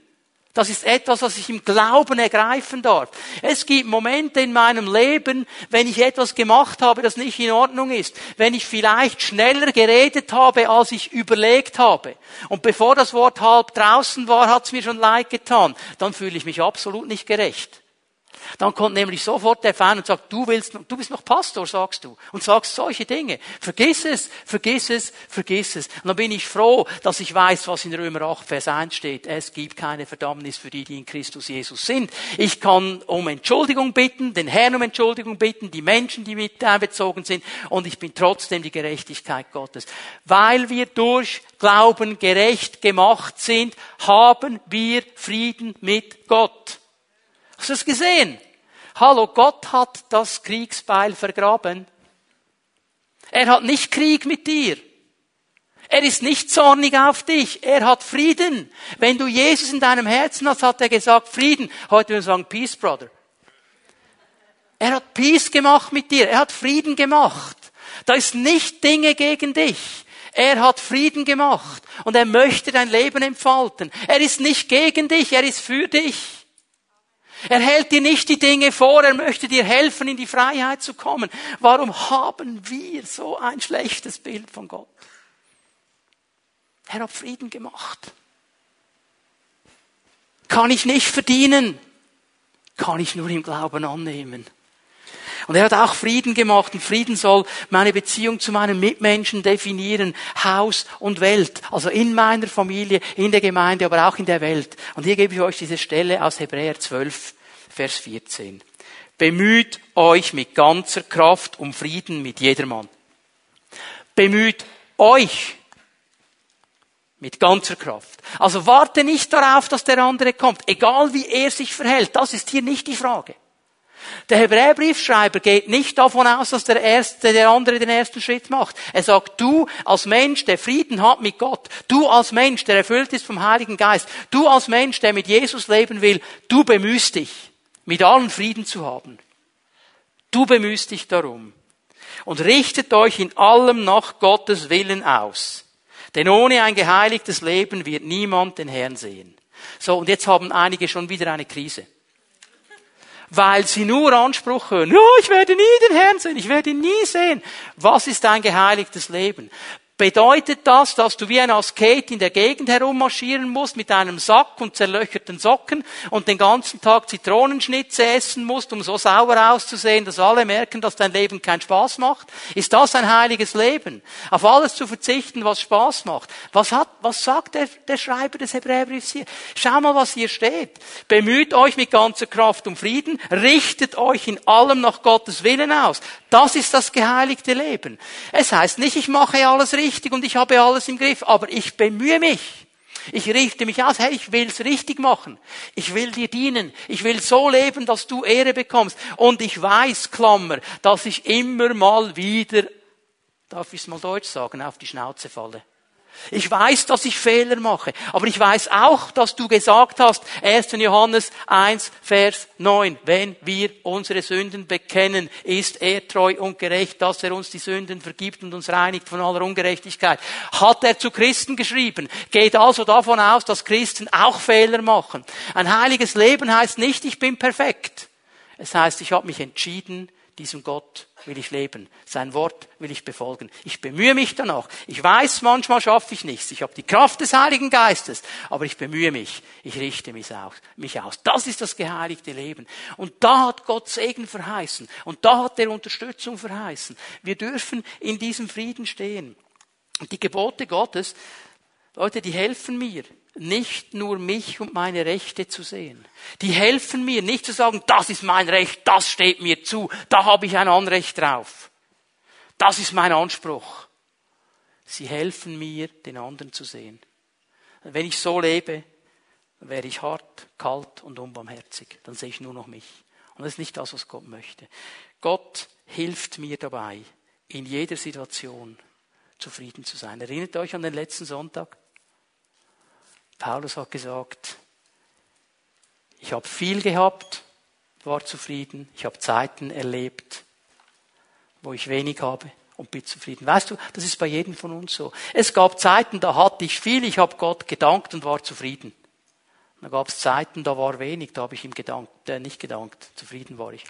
Das ist etwas, was ich im Glauben ergreifen darf. Es gibt Momente in meinem Leben, wenn ich etwas gemacht habe, das nicht in Ordnung ist, wenn ich vielleicht schneller geredet habe, als ich überlegt habe. Und bevor das Wort halb draußen war, hat es mir schon leid getan. Dann fühle ich mich absolut nicht gerecht. Dann kommt nämlich sofort der Fan und sagt, du willst, du bist noch Pastor, sagst du. Und sagst solche Dinge. Vergiss es, vergiss es, vergiss es. Und dann bin ich froh, dass ich weiß, was in Römer 8, Vers 1 steht. Es gibt keine Verdammnis für die, die in Christus Jesus sind. Ich kann um Entschuldigung bitten, den Herrn um Entschuldigung bitten, die Menschen, die mit einbezogen sind. Und ich bin trotzdem die Gerechtigkeit Gottes. Weil wir durch Glauben gerecht gemacht sind, haben wir Frieden mit Gott. Hast du es gesehen? Hallo, Gott hat das Kriegsbeil vergraben. Er hat nicht Krieg mit dir. Er ist nicht zornig auf dich. Er hat Frieden. Wenn du Jesus in deinem Herzen hast, hat er gesagt, Frieden. Heute würden wir sagen, Peace, Brother. Er hat Peace gemacht mit dir. Er hat Frieden gemacht. Da ist nicht Dinge gegen dich. Er hat Frieden gemacht. Und er möchte dein Leben entfalten. Er ist nicht gegen dich. Er ist für dich. Er hält dir nicht die Dinge vor, er möchte dir helfen, in die Freiheit zu kommen. Warum haben wir so ein schlechtes Bild von Gott? Er hat Frieden gemacht. Kann ich nicht verdienen, kann ich nur im Glauben annehmen. Und er hat auch Frieden gemacht und Frieden soll meine Beziehung zu meinen Mitmenschen definieren, Haus und Welt, also in meiner Familie, in der Gemeinde, aber auch in der Welt. Und hier gebe ich euch diese Stelle aus Hebräer 12, Vers 14. Bemüht euch mit ganzer Kraft um Frieden mit jedermann. Bemüht euch mit ganzer Kraft. Also warte nicht darauf, dass der andere kommt, egal wie er sich verhält. Das ist hier nicht die Frage. Der Hebräerbriefschreiber geht nicht davon aus, dass der erste, der andere den ersten Schritt macht. Er sagt, du als Mensch, der Frieden hat mit Gott, du als Mensch, der erfüllt ist vom Heiligen Geist, du als Mensch, der mit Jesus leben will, du bemühst dich, mit allen Frieden zu haben. Du bemühst dich darum. Und richtet euch in allem nach Gottes Willen aus. Denn ohne ein geheiligtes Leben wird niemand den Herrn sehen. So, und jetzt haben einige schon wieder eine Krise weil sie nur Anspruch hören. Ja, ich werde nie den Herrn sehen, ich werde ihn nie sehen. Was ist ein geheiligtes Leben? Bedeutet das, dass du wie ein Asket in der Gegend herummarschieren musst mit einem Sack und zerlöcherten Socken und den ganzen Tag Zitronenschnitze essen musst, um so sauer auszusehen, dass alle merken, dass dein Leben keinen Spaß macht? Ist das ein heiliges Leben? Auf alles zu verzichten, was Spaß macht? Was hat, was sagt der, der Schreiber des Hebräerbriefs hier? Schau mal, was hier steht. Bemüht euch mit ganzer Kraft um Frieden, richtet euch in allem nach Gottes Willen aus. Das ist das geheiligte Leben. Es heißt nicht, ich mache alles richtig und ich habe alles im Griff, aber ich bemühe mich. Ich richte mich aus, hey, ich will's richtig machen. Ich will dir dienen. Ich will so leben, dass du Ehre bekommst. Und ich weiß, Klammer, dass ich immer mal wieder, darf ich es mal deutsch sagen, auf die Schnauze falle. Ich weiß, dass ich Fehler mache, aber ich weiß auch, dass du gesagt hast, 1. Johannes 1, Vers 9, wenn wir unsere Sünden bekennen, ist er treu und gerecht, dass er uns die Sünden vergibt und uns reinigt von aller Ungerechtigkeit. Hat er zu Christen geschrieben, geht also davon aus, dass Christen auch Fehler machen. Ein heiliges Leben heißt nicht, ich bin perfekt. Es heißt, ich habe mich entschieden, diesem Gott will ich leben. Sein Wort will ich befolgen. Ich bemühe mich danach. Ich weiß, manchmal schaffe ich nichts. Ich habe die Kraft des Heiligen Geistes, aber ich bemühe mich. Ich richte mich aus. Mich aus. Das ist das geheiligte Leben. Und da hat Gott Segen verheißen. Und da hat er Unterstützung verheißen. Wir dürfen in diesem Frieden stehen. Und die Gebote Gottes, Leute, die helfen mir nicht nur mich und meine Rechte zu sehen. Die helfen mir nicht zu sagen, das ist mein Recht, das steht mir zu, da habe ich ein Anrecht drauf. Das ist mein Anspruch. Sie helfen mir, den anderen zu sehen. Wenn ich so lebe, wäre ich hart, kalt und unbarmherzig. Dann sehe ich nur noch mich. Und das ist nicht das, was Gott möchte. Gott hilft mir dabei, in jeder Situation zufrieden zu sein. Erinnert euch an den letzten Sonntag? Paulus hat gesagt, ich habe viel gehabt, war zufrieden. Ich habe Zeiten erlebt, wo ich wenig habe und bin zufrieden. Weißt du, das ist bei jedem von uns so. Es gab Zeiten, da hatte ich viel, ich habe Gott gedankt und war zufrieden. Da gab es Zeiten, da war wenig, da habe ich ihm gedankt, äh, nicht gedankt, zufrieden war ich.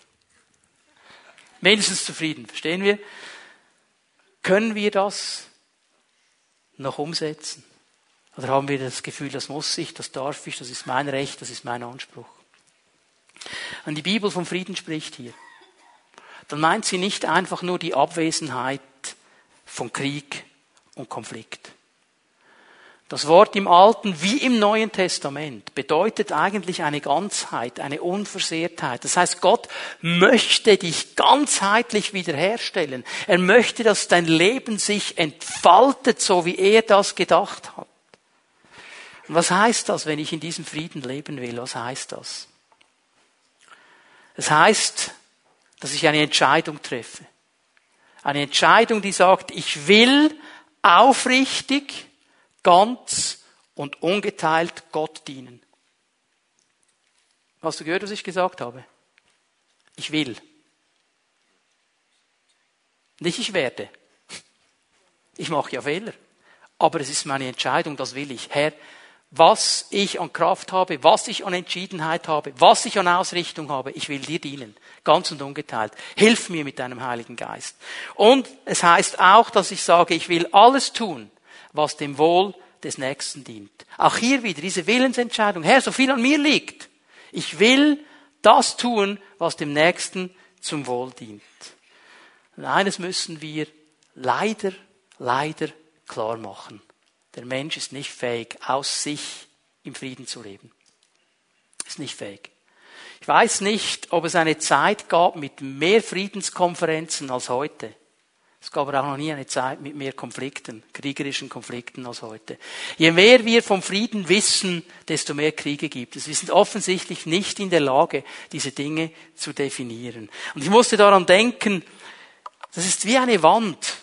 Mindestens zufrieden, verstehen wir? Können wir das noch umsetzen? Oder haben wir das Gefühl, das muss ich, das darf ich, das ist mein Recht, das ist mein Anspruch? Wenn die Bibel vom Frieden spricht hier, dann meint sie nicht einfach nur die Abwesenheit von Krieg und Konflikt. Das Wort im Alten wie im Neuen Testament bedeutet eigentlich eine Ganzheit, eine Unversehrtheit. Das heißt, Gott möchte dich ganzheitlich wiederherstellen. Er möchte, dass dein Leben sich entfaltet, so wie er das gedacht hat. Und was heißt das, wenn ich in diesem Frieden leben will? Was heißt das? Es heißt, dass ich eine Entscheidung treffe. Eine Entscheidung, die sagt, ich will aufrichtig, ganz und ungeteilt Gott dienen. Hast du gehört, was ich gesagt habe? Ich will. Nicht ich werde. Ich mache ja Fehler. Aber es ist meine Entscheidung, das will ich. Herr, was ich an Kraft habe, was ich an Entschiedenheit habe, was ich an Ausrichtung habe. Ich will dir dienen, ganz und ungeteilt. Hilf mir mit deinem Heiligen Geist. Und es heißt auch, dass ich sage, ich will alles tun, was dem Wohl des Nächsten dient. Auch hier wieder diese Willensentscheidung. Herr, so viel an mir liegt. Ich will das tun, was dem Nächsten zum Wohl dient. Und eines müssen wir leider, leider klar machen. Der Mensch ist nicht fähig, aus sich im Frieden zu leben. Ist nicht fähig. Ich weiß nicht, ob es eine Zeit gab mit mehr Friedenskonferenzen als heute. Es gab aber auch noch nie eine Zeit mit mehr Konflikten, kriegerischen Konflikten als heute. Je mehr wir vom Frieden wissen, desto mehr Kriege gibt es. Wir sind offensichtlich nicht in der Lage, diese Dinge zu definieren. Und ich musste daran denken, das ist wie eine Wand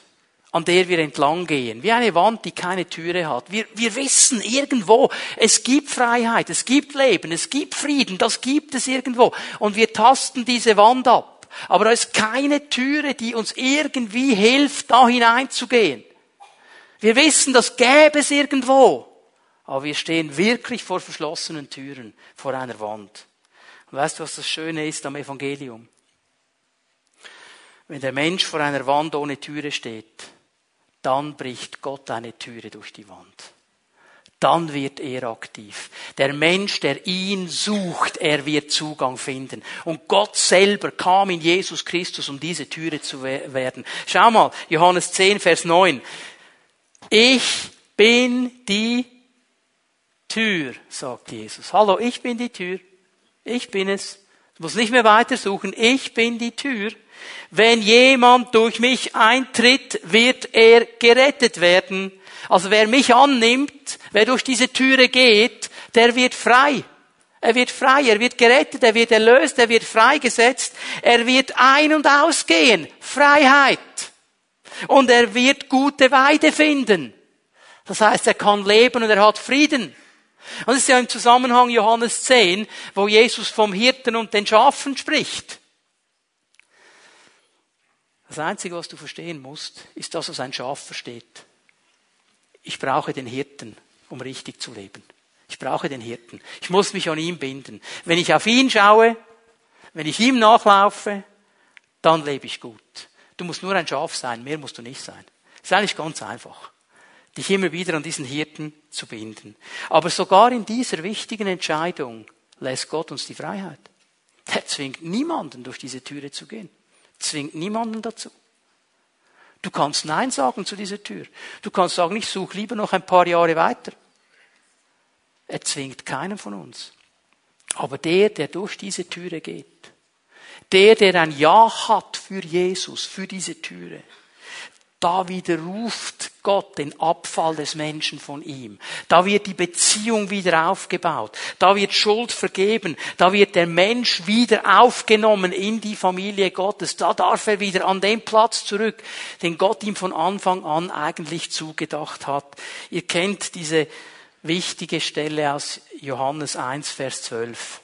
an der wir entlang gehen. Wie eine Wand, die keine Türe hat. Wir, wir wissen irgendwo, es gibt Freiheit, es gibt Leben, es gibt Frieden, das gibt es irgendwo. Und wir tasten diese Wand ab. Aber da ist keine Türe, die uns irgendwie hilft, da hineinzugehen. Wir wissen, das gäbe es irgendwo. Aber wir stehen wirklich vor verschlossenen Türen, vor einer Wand. Und weißt du, was das Schöne ist am Evangelium? Wenn der Mensch vor einer Wand ohne Türe steht, dann bricht Gott eine Türe durch die Wand. Dann wird er aktiv. Der Mensch, der ihn sucht, er wird Zugang finden. Und Gott selber kam in Jesus Christus, um diese Türe zu werden. Schau mal, Johannes 10, Vers 9. Ich bin die Tür, sagt Jesus. Hallo, ich bin die Tür. Ich bin es. Du musst nicht mehr weiter suchen. Ich bin die Tür. Wenn jemand durch mich eintritt, wird er gerettet werden. Also wer mich annimmt, wer durch diese Türe geht, der wird frei. Er wird frei, er wird gerettet, er wird erlöst, er wird freigesetzt, er wird ein- und ausgehen. Freiheit. Und er wird gute Weide finden. Das heißt, er kann leben und er hat Frieden. Und das ist ja im Zusammenhang Johannes 10, wo Jesus vom Hirten und den Schafen spricht. Das Einzige, was du verstehen musst, ist das, was ein Schaf versteht. Ich brauche den Hirten, um richtig zu leben. Ich brauche den Hirten. Ich muss mich an ihm binden. Wenn ich auf ihn schaue, wenn ich ihm nachlaufe, dann lebe ich gut. Du musst nur ein Schaf sein, mehr musst du nicht sein. ist eigentlich ganz einfach, dich immer wieder an diesen Hirten zu binden. Aber sogar in dieser wichtigen Entscheidung lässt Gott uns die Freiheit. Er zwingt niemanden durch diese Türe zu gehen zwingt niemanden dazu. Du kannst Nein sagen zu dieser Tür. Du kannst sagen, ich suche lieber noch ein paar Jahre weiter. Er zwingt keinen von uns. Aber der, der durch diese Türe geht, der, der ein Ja hat für Jesus, für diese Türe, Da widerruft Gott den Abfall des Menschen von ihm. Da wird die Beziehung wieder aufgebaut. Da wird Schuld vergeben. Da wird der Mensch wieder aufgenommen in die Familie Gottes. Da darf er wieder an den Platz zurück, den Gott ihm von Anfang an eigentlich zugedacht hat. Ihr kennt diese wichtige Stelle aus Johannes 1, Vers 12.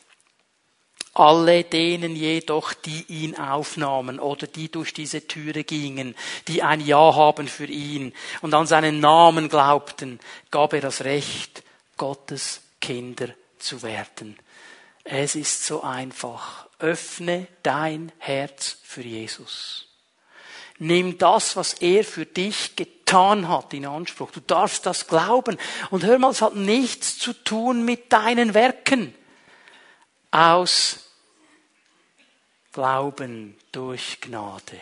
Alle denen jedoch, die ihn aufnahmen oder die durch diese Türe gingen, die ein Ja haben für ihn und an seinen Namen glaubten, gab er das Recht, Gottes Kinder zu werden. Es ist so einfach. Öffne dein Herz für Jesus. Nimm das, was er für dich getan hat, in Anspruch. Du darfst das glauben. Und hör mal, es hat nichts zu tun mit deinen Werken. Aus Glauben durch Gnade.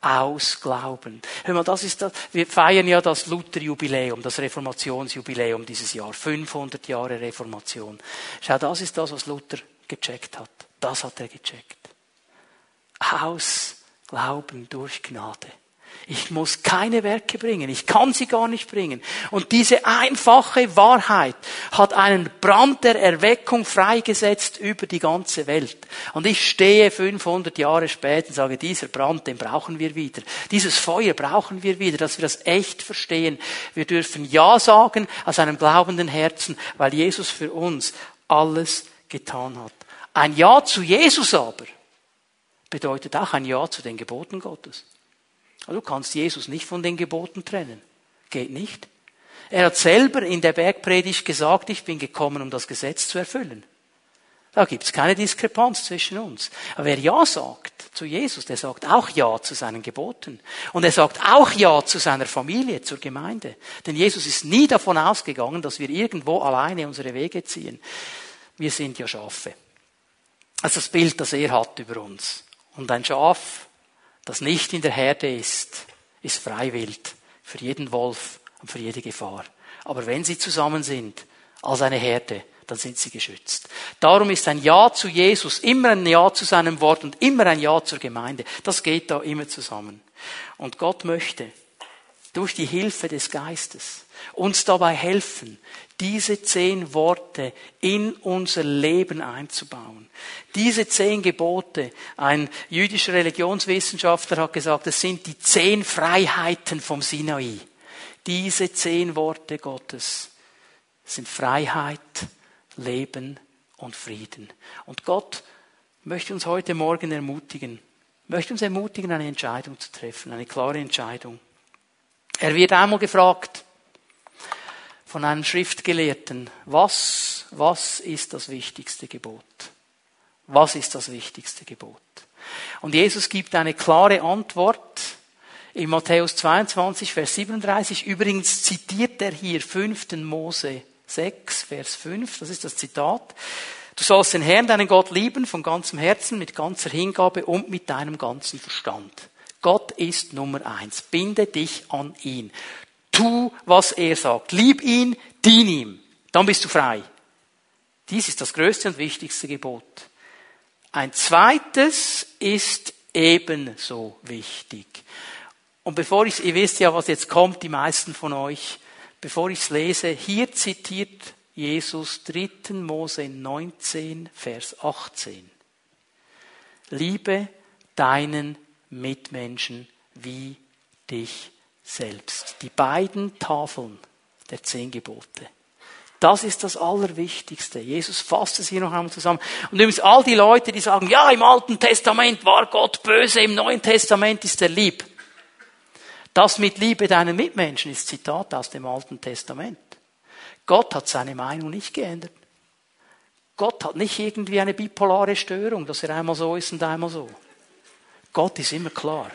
Aus Glauben. Hör mal, das ist das. Wir feiern ja das Luther-Jubiläum, das Reformationsjubiläum dieses Jahr. 500 Jahre Reformation. Schau, das ist das, was Luther gecheckt hat. Das hat er gecheckt. Aus Glauben durch Gnade. Ich muss keine Werke bringen. Ich kann sie gar nicht bringen. Und diese einfache Wahrheit hat einen Brand der Erweckung freigesetzt über die ganze Welt. Und ich stehe 500 Jahre später und sage, dieser Brand, den brauchen wir wieder. Dieses Feuer brauchen wir wieder, dass wir das echt verstehen. Wir dürfen Ja sagen aus einem glaubenden Herzen, weil Jesus für uns alles getan hat. Ein Ja zu Jesus aber bedeutet auch ein Ja zu den Geboten Gottes. Also du kannst Jesus nicht von den Geboten trennen. Geht nicht. Er hat selber in der Bergpredigt gesagt, ich bin gekommen, um das Gesetz zu erfüllen. Da gibt's keine Diskrepanz zwischen uns. Aber wer Ja sagt zu Jesus, der sagt auch Ja zu seinen Geboten. Und er sagt auch Ja zu seiner Familie, zur Gemeinde. Denn Jesus ist nie davon ausgegangen, dass wir irgendwo alleine unsere Wege ziehen. Wir sind ja Schafe. Das ist das Bild, das er hat über uns. Und ein Schaf das nicht in der Herde ist, ist freiwillig für jeden Wolf und für jede Gefahr. Aber wenn sie zusammen sind, als eine Herde, dann sind sie geschützt. Darum ist ein Ja zu Jesus immer ein Ja zu seinem Wort und immer ein Ja zur Gemeinde. Das geht da immer zusammen. Und Gott möchte durch die Hilfe des Geistes uns dabei helfen, diese zehn Worte in unser Leben einzubauen. Diese zehn Gebote, ein jüdischer Religionswissenschaftler hat gesagt, es sind die zehn Freiheiten vom Sinai. Diese zehn Worte Gottes sind Freiheit, Leben und Frieden. Und Gott möchte uns heute Morgen ermutigen, möchte uns ermutigen, eine Entscheidung zu treffen, eine klare Entscheidung. Er wird einmal gefragt, von einem Schriftgelehrten, was, was ist das wichtigste Gebot? Was ist das wichtigste Gebot? Und Jesus gibt eine klare Antwort in Matthäus 22, Vers 37. Übrigens zitiert er hier 5. Mose 6, Vers 5. Das ist das Zitat. Du sollst den Herrn, deinen Gott lieben, von ganzem Herzen, mit ganzer Hingabe und mit deinem ganzen Verstand. Gott ist Nummer eins. Binde dich an ihn. Tu, was er sagt. Lieb ihn, dien ihm. Dann bist du frei. Dies ist das größte und wichtigste Gebot. Ein zweites ist ebenso wichtig. Und bevor ich, ihr wisst ja, was jetzt kommt, die meisten von euch, bevor ich es lese, hier zitiert Jesus 3. Mose 19, Vers 18. Liebe deinen Mitmenschen wie dich selbst. Die beiden Tafeln der zehn Gebote. Das ist das Allerwichtigste. Jesus fasst es hier noch einmal zusammen. Und übrigens all die Leute, die sagen, ja, im Alten Testament war Gott böse, im Neuen Testament ist er lieb. Das mit Liebe deinen Mitmenschen ist Zitat aus dem Alten Testament. Gott hat seine Meinung nicht geändert. Gott hat nicht irgendwie eine bipolare Störung, dass er einmal so ist und einmal so. Gott ist immer klar.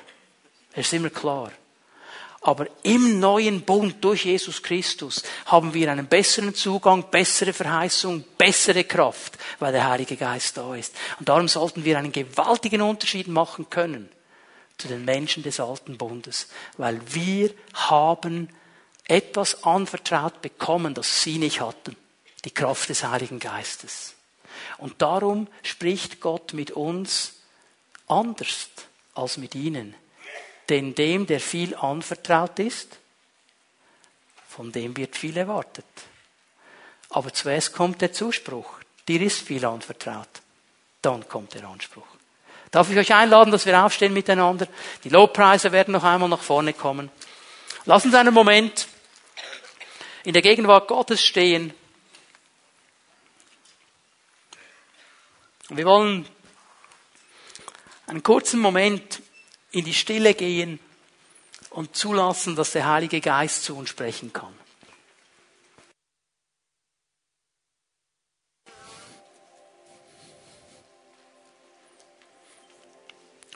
Er ist immer klar. Aber im neuen Bund durch Jesus Christus haben wir einen besseren Zugang, bessere Verheißung, bessere Kraft, weil der Heilige Geist da ist. Und darum sollten wir einen gewaltigen Unterschied machen können zu den Menschen des alten Bundes, weil wir haben etwas anvertraut bekommen, das sie nicht hatten, die Kraft des Heiligen Geistes. Und darum spricht Gott mit uns anders als mit ihnen. denn dem, der viel anvertraut ist, von dem wird viel erwartet. Aber zuerst kommt der Zuspruch. Dir ist viel anvertraut. Dann kommt der Anspruch. Darf ich euch einladen, dass wir aufstehen miteinander? Die Lobpreise werden noch einmal nach vorne kommen. Lass uns einen Moment in der Gegenwart Gottes stehen. Wir wollen einen kurzen Moment in die Stille gehen und zulassen, dass der Heilige Geist zu uns sprechen kann.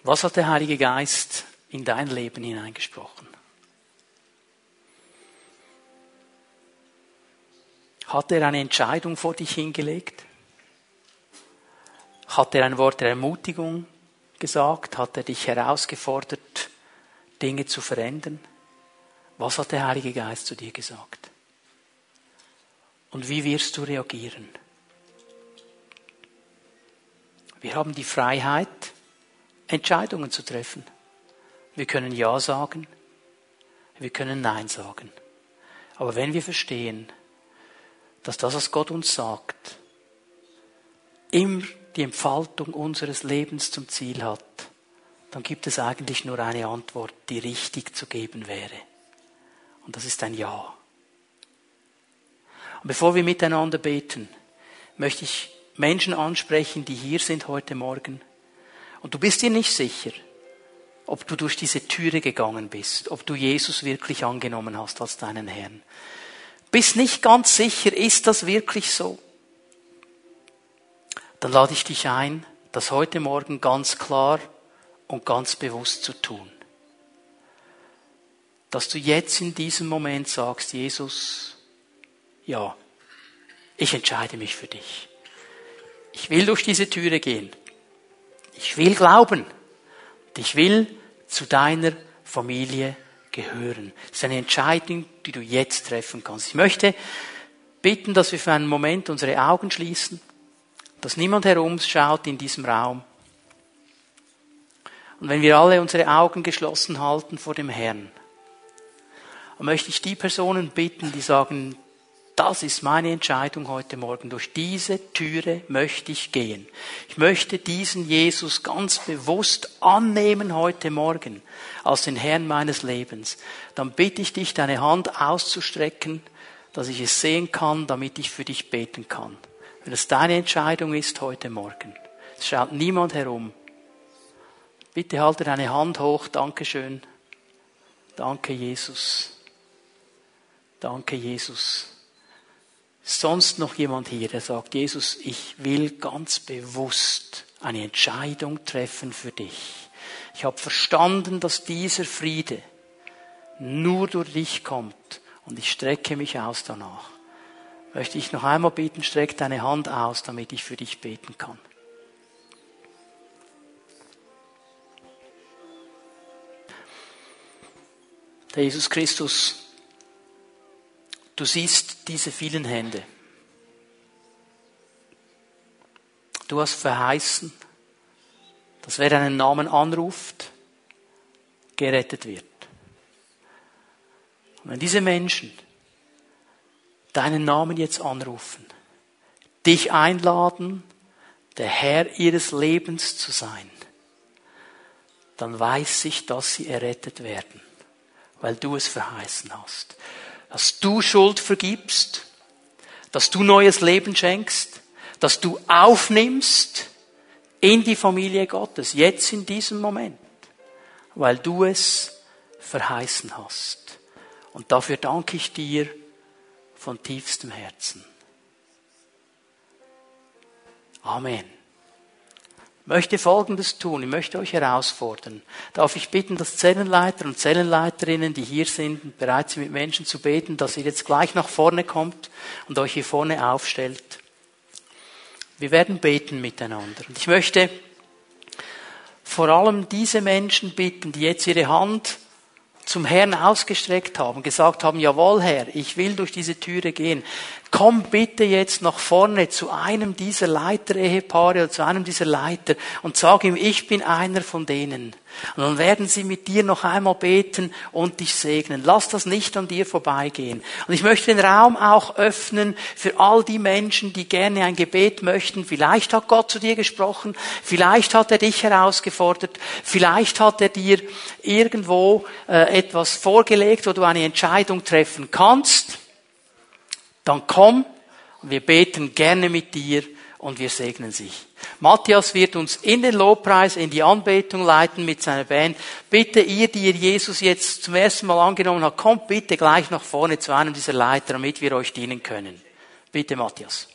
Was hat der Heilige Geist in dein Leben hineingesprochen? Hat er eine Entscheidung vor dich hingelegt? Hat er ein Wort der Ermutigung gesagt? Hat er dich herausgefordert, Dinge zu verändern? Was hat der Heilige Geist zu dir gesagt? Und wie wirst du reagieren? Wir haben die Freiheit, Entscheidungen zu treffen. Wir können Ja sagen, wir können Nein sagen. Aber wenn wir verstehen, dass das, was Gott uns sagt, immer die Entfaltung unseres Lebens zum Ziel hat, dann gibt es eigentlich nur eine Antwort, die richtig zu geben wäre. Und das ist ein Ja. Und bevor wir miteinander beten, möchte ich Menschen ansprechen, die hier sind heute Morgen und du bist dir nicht sicher, ob du durch diese Türe gegangen bist, ob du Jesus wirklich angenommen hast als deinen Herrn. Bist nicht ganz sicher, ist das wirklich so? Dann lade ich dich ein, das heute Morgen ganz klar und ganz bewusst zu tun. Dass du jetzt in diesem Moment sagst, Jesus, ja, ich entscheide mich für dich. Ich will durch diese Türe gehen. Ich will glauben. Und ich will zu deiner Familie gehören. Das ist eine Entscheidung, die du jetzt treffen kannst. Ich möchte bitten, dass wir für einen Moment unsere Augen schließen, dass niemand herumschaut in diesem Raum. Und wenn wir alle unsere Augen geschlossen halten vor dem Herrn, dann möchte ich die Personen bitten, die sagen, das ist meine Entscheidung heute Morgen. Durch diese Türe möchte ich gehen. Ich möchte diesen Jesus ganz bewusst annehmen heute Morgen als den Herrn meines Lebens. Dann bitte ich dich, deine Hand auszustrecken, dass ich es sehen kann, damit ich für dich beten kann. Wenn es deine Entscheidung ist heute Morgen. Es schaut niemand herum. Bitte halte deine Hand hoch. Dankeschön. Danke, Jesus. Danke, Jesus sonst noch jemand hier, der sagt, Jesus, ich will ganz bewusst eine Entscheidung treffen für dich. Ich habe verstanden, dass dieser Friede nur durch dich kommt und ich strecke mich aus danach. Möchte ich noch einmal bitten, streck deine Hand aus, damit ich für dich beten kann. Der Jesus Christus, Du siehst diese vielen Hände. Du hast verheißen, dass wer deinen Namen anruft, gerettet wird. Und wenn diese Menschen deinen Namen jetzt anrufen, dich einladen, der Herr ihres Lebens zu sein, dann weiß ich, dass sie errettet werden, weil du es verheißen hast. Dass du Schuld vergibst, dass du neues Leben schenkst, dass du aufnimmst in die Familie Gottes, jetzt in diesem Moment, weil du es verheißen hast. Und dafür danke ich dir von tiefstem Herzen. Amen möchte Folgendes tun. Ich möchte euch herausfordern. Darf ich bitten, dass Zellenleiter und Zellenleiterinnen, die hier sind bereit sind, mit Menschen zu beten, dass ihr jetzt gleich nach vorne kommt und euch hier vorne aufstellt. Wir werden beten miteinander. Und ich möchte vor allem diese Menschen bitten, die jetzt ihre Hand zum Herrn ausgestreckt haben, gesagt haben, jawohl Herr, ich will durch diese Türe gehen. Komm bitte jetzt nach vorne zu einem dieser Leiter-Ehepaare oder zu einem dieser Leiter und sag ihm, ich bin einer von denen. Und dann werden sie mit dir noch einmal beten und dich segnen. Lass das nicht an dir vorbeigehen. Und ich möchte den Raum auch öffnen für all die Menschen, die gerne ein Gebet möchten. Vielleicht hat Gott zu dir gesprochen, vielleicht hat er dich herausgefordert, vielleicht hat er dir irgendwo äh, etwas vorgelegt, wo du eine Entscheidung treffen kannst. Dann komm wir beten gerne mit dir und wir segnen sich. Matthias wird uns in den Lobpreis, in die Anbetung leiten mit seiner Band. Bitte ihr, die ihr Jesus jetzt zum ersten Mal angenommen habt, kommt bitte gleich nach vorne zu einem dieser Leiter, damit wir euch dienen können. Bitte, Matthias.